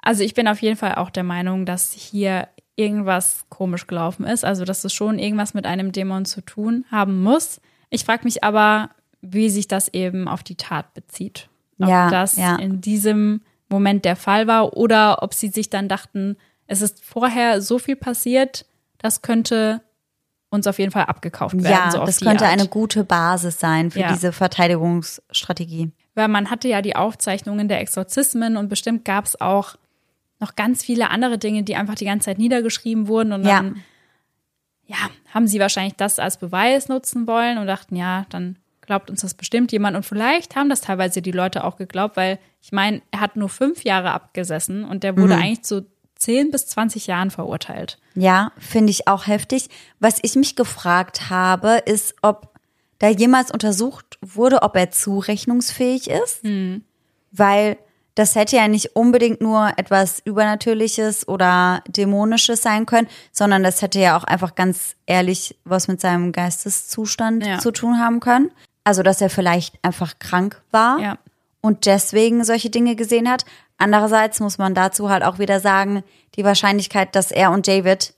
Also ich bin auf jeden Fall auch der Meinung, dass hier irgendwas komisch gelaufen ist. Also dass es schon irgendwas mit einem Dämon zu tun haben muss. Ich frage mich aber, wie sich das eben auf die Tat bezieht. Ob Ja, das ja. in diesem Moment der Fall war oder ob sie sich dann dachten, es ist vorher so viel passiert, das könnte uns auf jeden Fall abgekauft werden. Ja, so das könnte Art. eine gute Basis sein für Ja. diese Verteidigungsstrategie. weil man hatte ja die Aufzeichnungen der Exorzismen und bestimmt gab es auch noch ganz viele andere Dinge, die einfach die ganze Zeit niedergeschrieben wurden und Ja. dann ja, haben sie wahrscheinlich das als Beweis nutzen wollen und dachten, ja, dann glaubt uns das bestimmt jemand und vielleicht haben das teilweise die Leute auch geglaubt, weil ich meine, er hat nur fünf Jahre abgesessen und der wurde eigentlich zu 10 bis 20 Jahren verurteilt. Ja, finde ich auch heftig. Was ich mich gefragt habe, ist, ob da jemals untersucht wurde, ob er zurechnungsfähig ist. Weil das hätte ja nicht unbedingt nur etwas Übernatürliches oder Dämonisches sein können, sondern das hätte ja auch einfach ganz ehrlich was mit seinem Geisteszustand Ja. zu tun haben können. Also, dass er vielleicht einfach krank war Ja. Und deswegen solche Dinge gesehen hat. Andererseits muss man dazu halt auch wieder sagen, die Wahrscheinlichkeit, dass er und David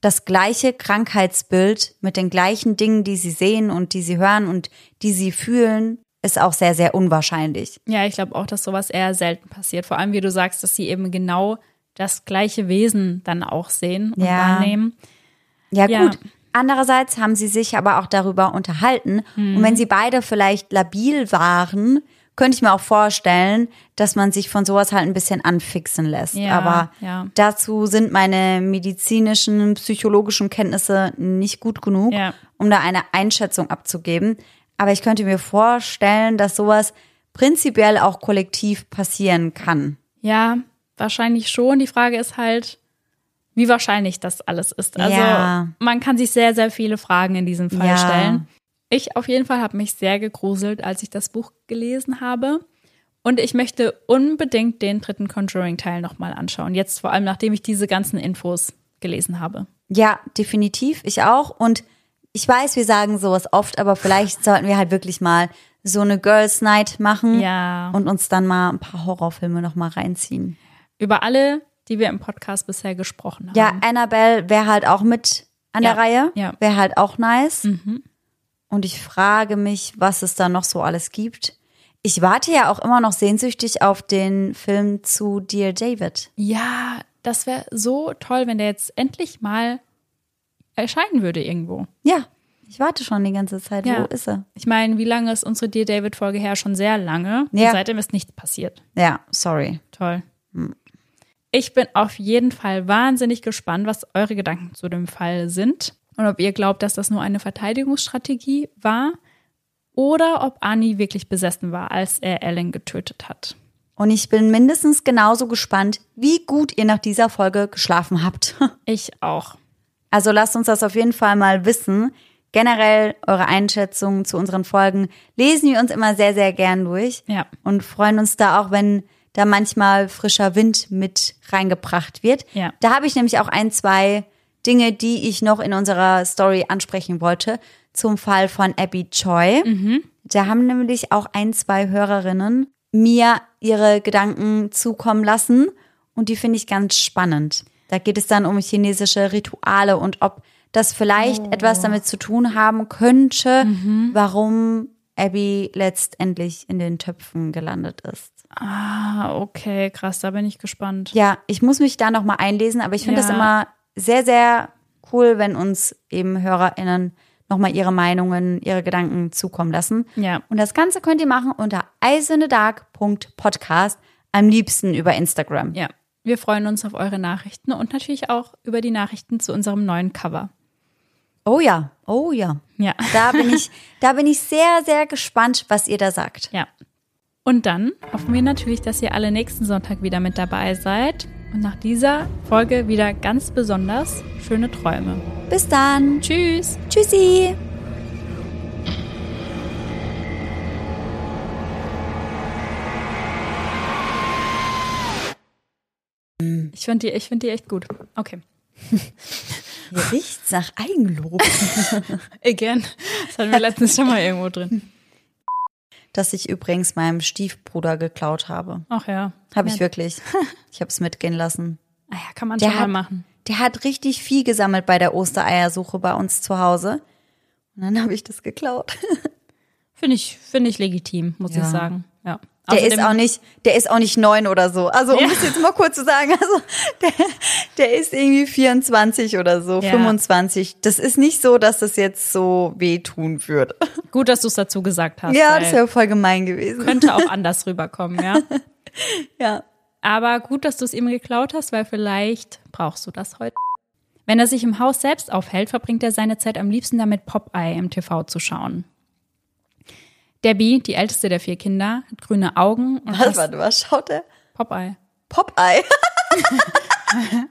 das gleiche Krankheitsbild mit den gleichen Dingen, die sie sehen und die sie hören und die sie fühlen, ist auch sehr, sehr unwahrscheinlich. Ja, ich glaube auch, dass sowas eher selten passiert. Vor allem, wie du sagst, dass sie eben genau das gleiche Wesen dann auch sehen und Ja. wahrnehmen. Ja, Ja. gut. Andererseits haben sie sich aber auch darüber unterhalten. Und wenn sie beide vielleicht labil waren, könnte ich mir auch vorstellen, dass man sich von sowas halt ein bisschen anfixen lässt. Ja, aber ja. dazu sind meine medizinischen, psychologischen Kenntnisse nicht gut genug, Ja. um da eine Einschätzung abzugeben. Aber ich könnte mir vorstellen, dass sowas prinzipiell auch kollektiv passieren kann. Ja, wahrscheinlich schon. Die Frage ist halt, wie wahrscheinlich das alles ist. Also man kann sich sehr, sehr viele Fragen in diesem Fall stellen. Ich auf jeden Fall habe mich sehr gegruselt, als ich das Buch gelesen habe. Und ich möchte unbedingt den dritten Conjuring-Teil nochmal anschauen. Jetzt vor allem, nachdem ich diese ganzen Infos gelesen habe. Ja, definitiv. Ich auch. Und ich weiß, wir sagen sowas oft, aber vielleicht sollten wir halt wirklich mal so eine Girls Night machen Ja. und uns dann mal ein paar Horrorfilme noch mal reinziehen. Über alle, die wir im Podcast bisher gesprochen haben. Ja, Annabelle wäre halt auch mit an Ja, der Reihe. ja. Wäre halt auch nice. Mhm. Und ich frage mich, was es da noch so alles gibt. Ich warte ja auch immer noch sehnsüchtig auf den Film zu Dear David. Ja, das wäre so toll, wenn der jetzt endlich mal erscheinen würde irgendwo. Ja, ich warte schon die ganze Zeit. Ja. Wo ist er? Ich meine, wie lange ist unsere Dear David-Folge her? Schon sehr lange. Ja. Und seitdem ist nichts passiert. Ja, sorry. Toll. Ich bin auf jeden Fall wahnsinnig gespannt, was eure Gedanken zu dem Fall sind und ob ihr glaubt, dass das nur eine Verteidigungsstrategie war oder ob Annie wirklich besessen war, als er Ellen getötet hat. Und ich bin mindestens genauso gespannt, wie gut ihr nach dieser Folge geschlafen habt. Ich auch. Also lasst uns das auf jeden Fall mal wissen. Generell eure Einschätzungen zu unseren Folgen lesen wir uns immer sehr, sehr gern durch. Ja. Und freuen uns da auch, wenn da manchmal frischer Wind mit reingebracht wird. Ja. Da habe ich nämlich auch ein, zwei Dinge, die ich noch in unserer Story ansprechen wollte. Zum Fall von Abby Choi. Da haben nämlich auch ein, zwei Hörerinnen mir ihre Gedanken zukommen lassen. Und die finde ich ganz spannend. Da geht es dann um chinesische Rituale und ob das vielleicht etwas damit zu tun haben könnte, warum Abby letztendlich in den Töpfen gelandet ist. Ah, okay, krass, da bin ich gespannt. Ja, ich muss mich da nochmal einlesen, aber ich finde Ja. das immer sehr, sehr cool, wenn uns eben HörerInnen nochmal ihre Meinungen, ihre Gedanken zukommen lassen. Ja. Und das Ganze könnt ihr machen unter eisendedark.podcast, am liebsten über Instagram. Ja. Wir freuen uns auf eure Nachrichten und natürlich auch über die Nachrichten zu unserem neuen Cover. Oh ja, oh ja. Ja. Da bin ich, da bin ich sehr, sehr gespannt, was ihr da sagt. Ja. Und dann hoffen wir natürlich, dass ihr alle nächsten Sonntag wieder mit dabei seid. Und nach dieser Folge wieder ganz besonders schöne Träume. Bis dann. Tschüss! Tschüssi. Ich finde die, ich find die echt gut. Okay. Hier riecht's nach Eigenlob. Again. Das hatten wir letztens schon mal irgendwo drin. Das ich übrigens meinem Stiefbruder geklaut habe. Ach ja. Habe ja. ich wirklich. Ich habe es mitgehen lassen. Ah ja, kann man Der schon mal hat, machen. der hat richtig viel gesammelt bei der Ostereiersuche bei uns zu Hause. Und dann habe ich das geklaut. Finde ich, finde ich legitim, muss Ja. ich sagen. Ja. Der Außerdem- ist auch nicht, der ist auch nicht neun oder so. Also um Ja. das jetzt mal kurz zu sagen, also der, der ist irgendwie 24 oder so, Ja. 25. Das ist nicht so, dass das jetzt so wehtun würde. Gut, dass du es dazu gesagt hast. Ja, das wäre voll gemein gewesen. könnte auch anders rüberkommen, ja. Ja. Aber gut, dass du es ihm geklaut hast, weil vielleicht brauchst du das heute. Wenn er sich im Haus selbst aufhält, verbringt er seine Zeit am liebsten damit, Popeye im TV zu schauen. Debbie, die älteste der vier Kinder, hat grüne Augen und Was, warte, was schaut der? Popeye. Popeye.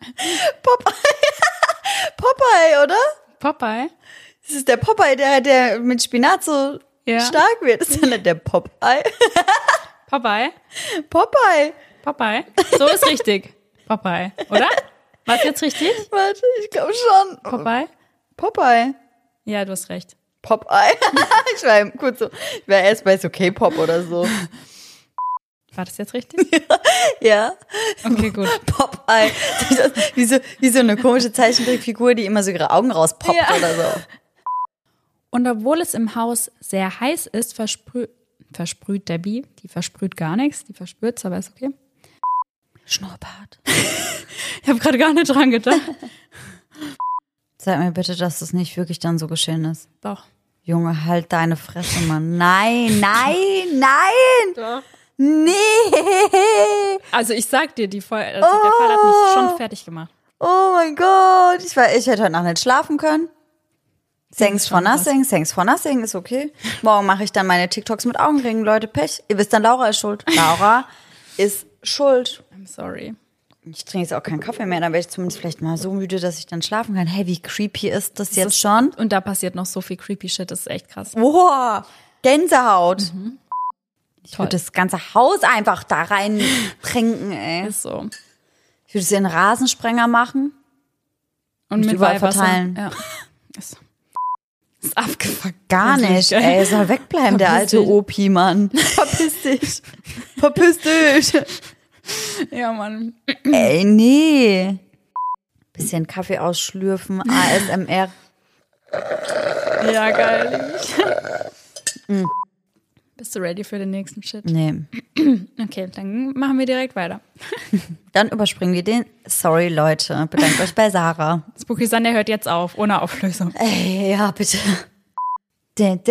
Popeye. Popeye, oder? Popeye? Das ist der Popeye, der, der mit Spinat so Ja. stark wird. Das ist nicht der Popeye. Popeye? Popeye. Popeye? So ist richtig. Popeye, oder? War jetzt richtig? Warte, ich glaube schon. Popeye? Popeye. Ja, du hast recht. Popeye. ich war kurz so, ich war erst bei so K-Pop oder so. War das jetzt richtig? Ja. Okay, gut. Popeye. Das Wie so, wie so eine komische Zeichentrickfigur, die immer so ihre Augen rauspoppt Ja. oder so. Und obwohl es im Haus sehr heiß ist, versprüht, versprüht Debbie, die versprüht gar nichts, die verspürt's, aber ist okay. Schnurrbart. Ich habe gerade gar nicht dran gedacht. Sag mir bitte, dass das nicht wirklich dann so geschehen ist. Doch. Junge, halt deine Fresse, Mann. Nein, nein, nein. Doch. Nee. Also ich sag dir, die Fol also der Fall hat mich schon fertig gemacht. Oh mein Gott. Ich, war, ich hätte heute Nacht nicht schlafen können. Thanks for nothing, thanks for nothing, ist okay. Morgen mache ich dann meine TikToks mit Augenringen, Leute, Pech. Ihr wisst dann, Laura ist schuld. Laura ist schuld. I'm sorry. Ich trinke jetzt auch keinen Kaffee mehr, dann wäre ich zumindest vielleicht mal so müde, dass ich dann schlafen kann. Hey, wie creepy ist das jetzt ist- schon? Und da passiert noch so viel creepy Shit, das ist echt krass. Boah, Gänsehaut. Ich würde das ganze Haus einfach da rein trinken, ey. Ist so. Ich würde es in einen Rasensprenger machen. Und mit überall Weihwasser. verteilen. Ja. Ist, ist abgefuckt. Gar Das nicht, ey. Soll wegbleiben, der Verpiss alte dich. Opi, Mann. Verpiss dich. Verpiss dich. Ja, Mann. ey, nee. Bisschen Kaffee ausschlürfen, ASMR. Ja, geil. Bist du ready für den nächsten Shit? Nee. Okay, dann machen wir direkt weiter. Dann überspringen wir den. Sorry, Leute. Bedankt euch bei Sarah. Spooky Sunday hört jetzt auf, ohne Auflösung. Ey, ja, bitte. Das ist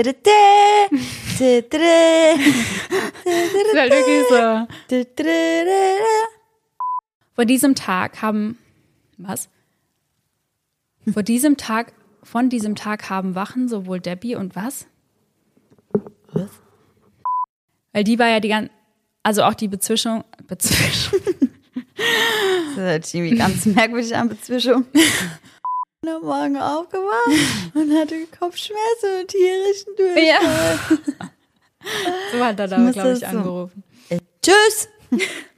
halt wirklich so. Vor diesem Tag haben. Was? Vor diesem Tag, von diesem Tag haben Wachen sowohl Debbie und was? Was? Weil die war ja die ganze. Also auch die Bezwischung. Bezwischung. Das hört sich irgendwie ganz merkwürdig an, Bezwischung. Und am Morgen aufgewacht und hatte Kopfschmerzen und tierischen Durchfall. ja. So hat er da, glaube ich, so. angerufen. Tschüss!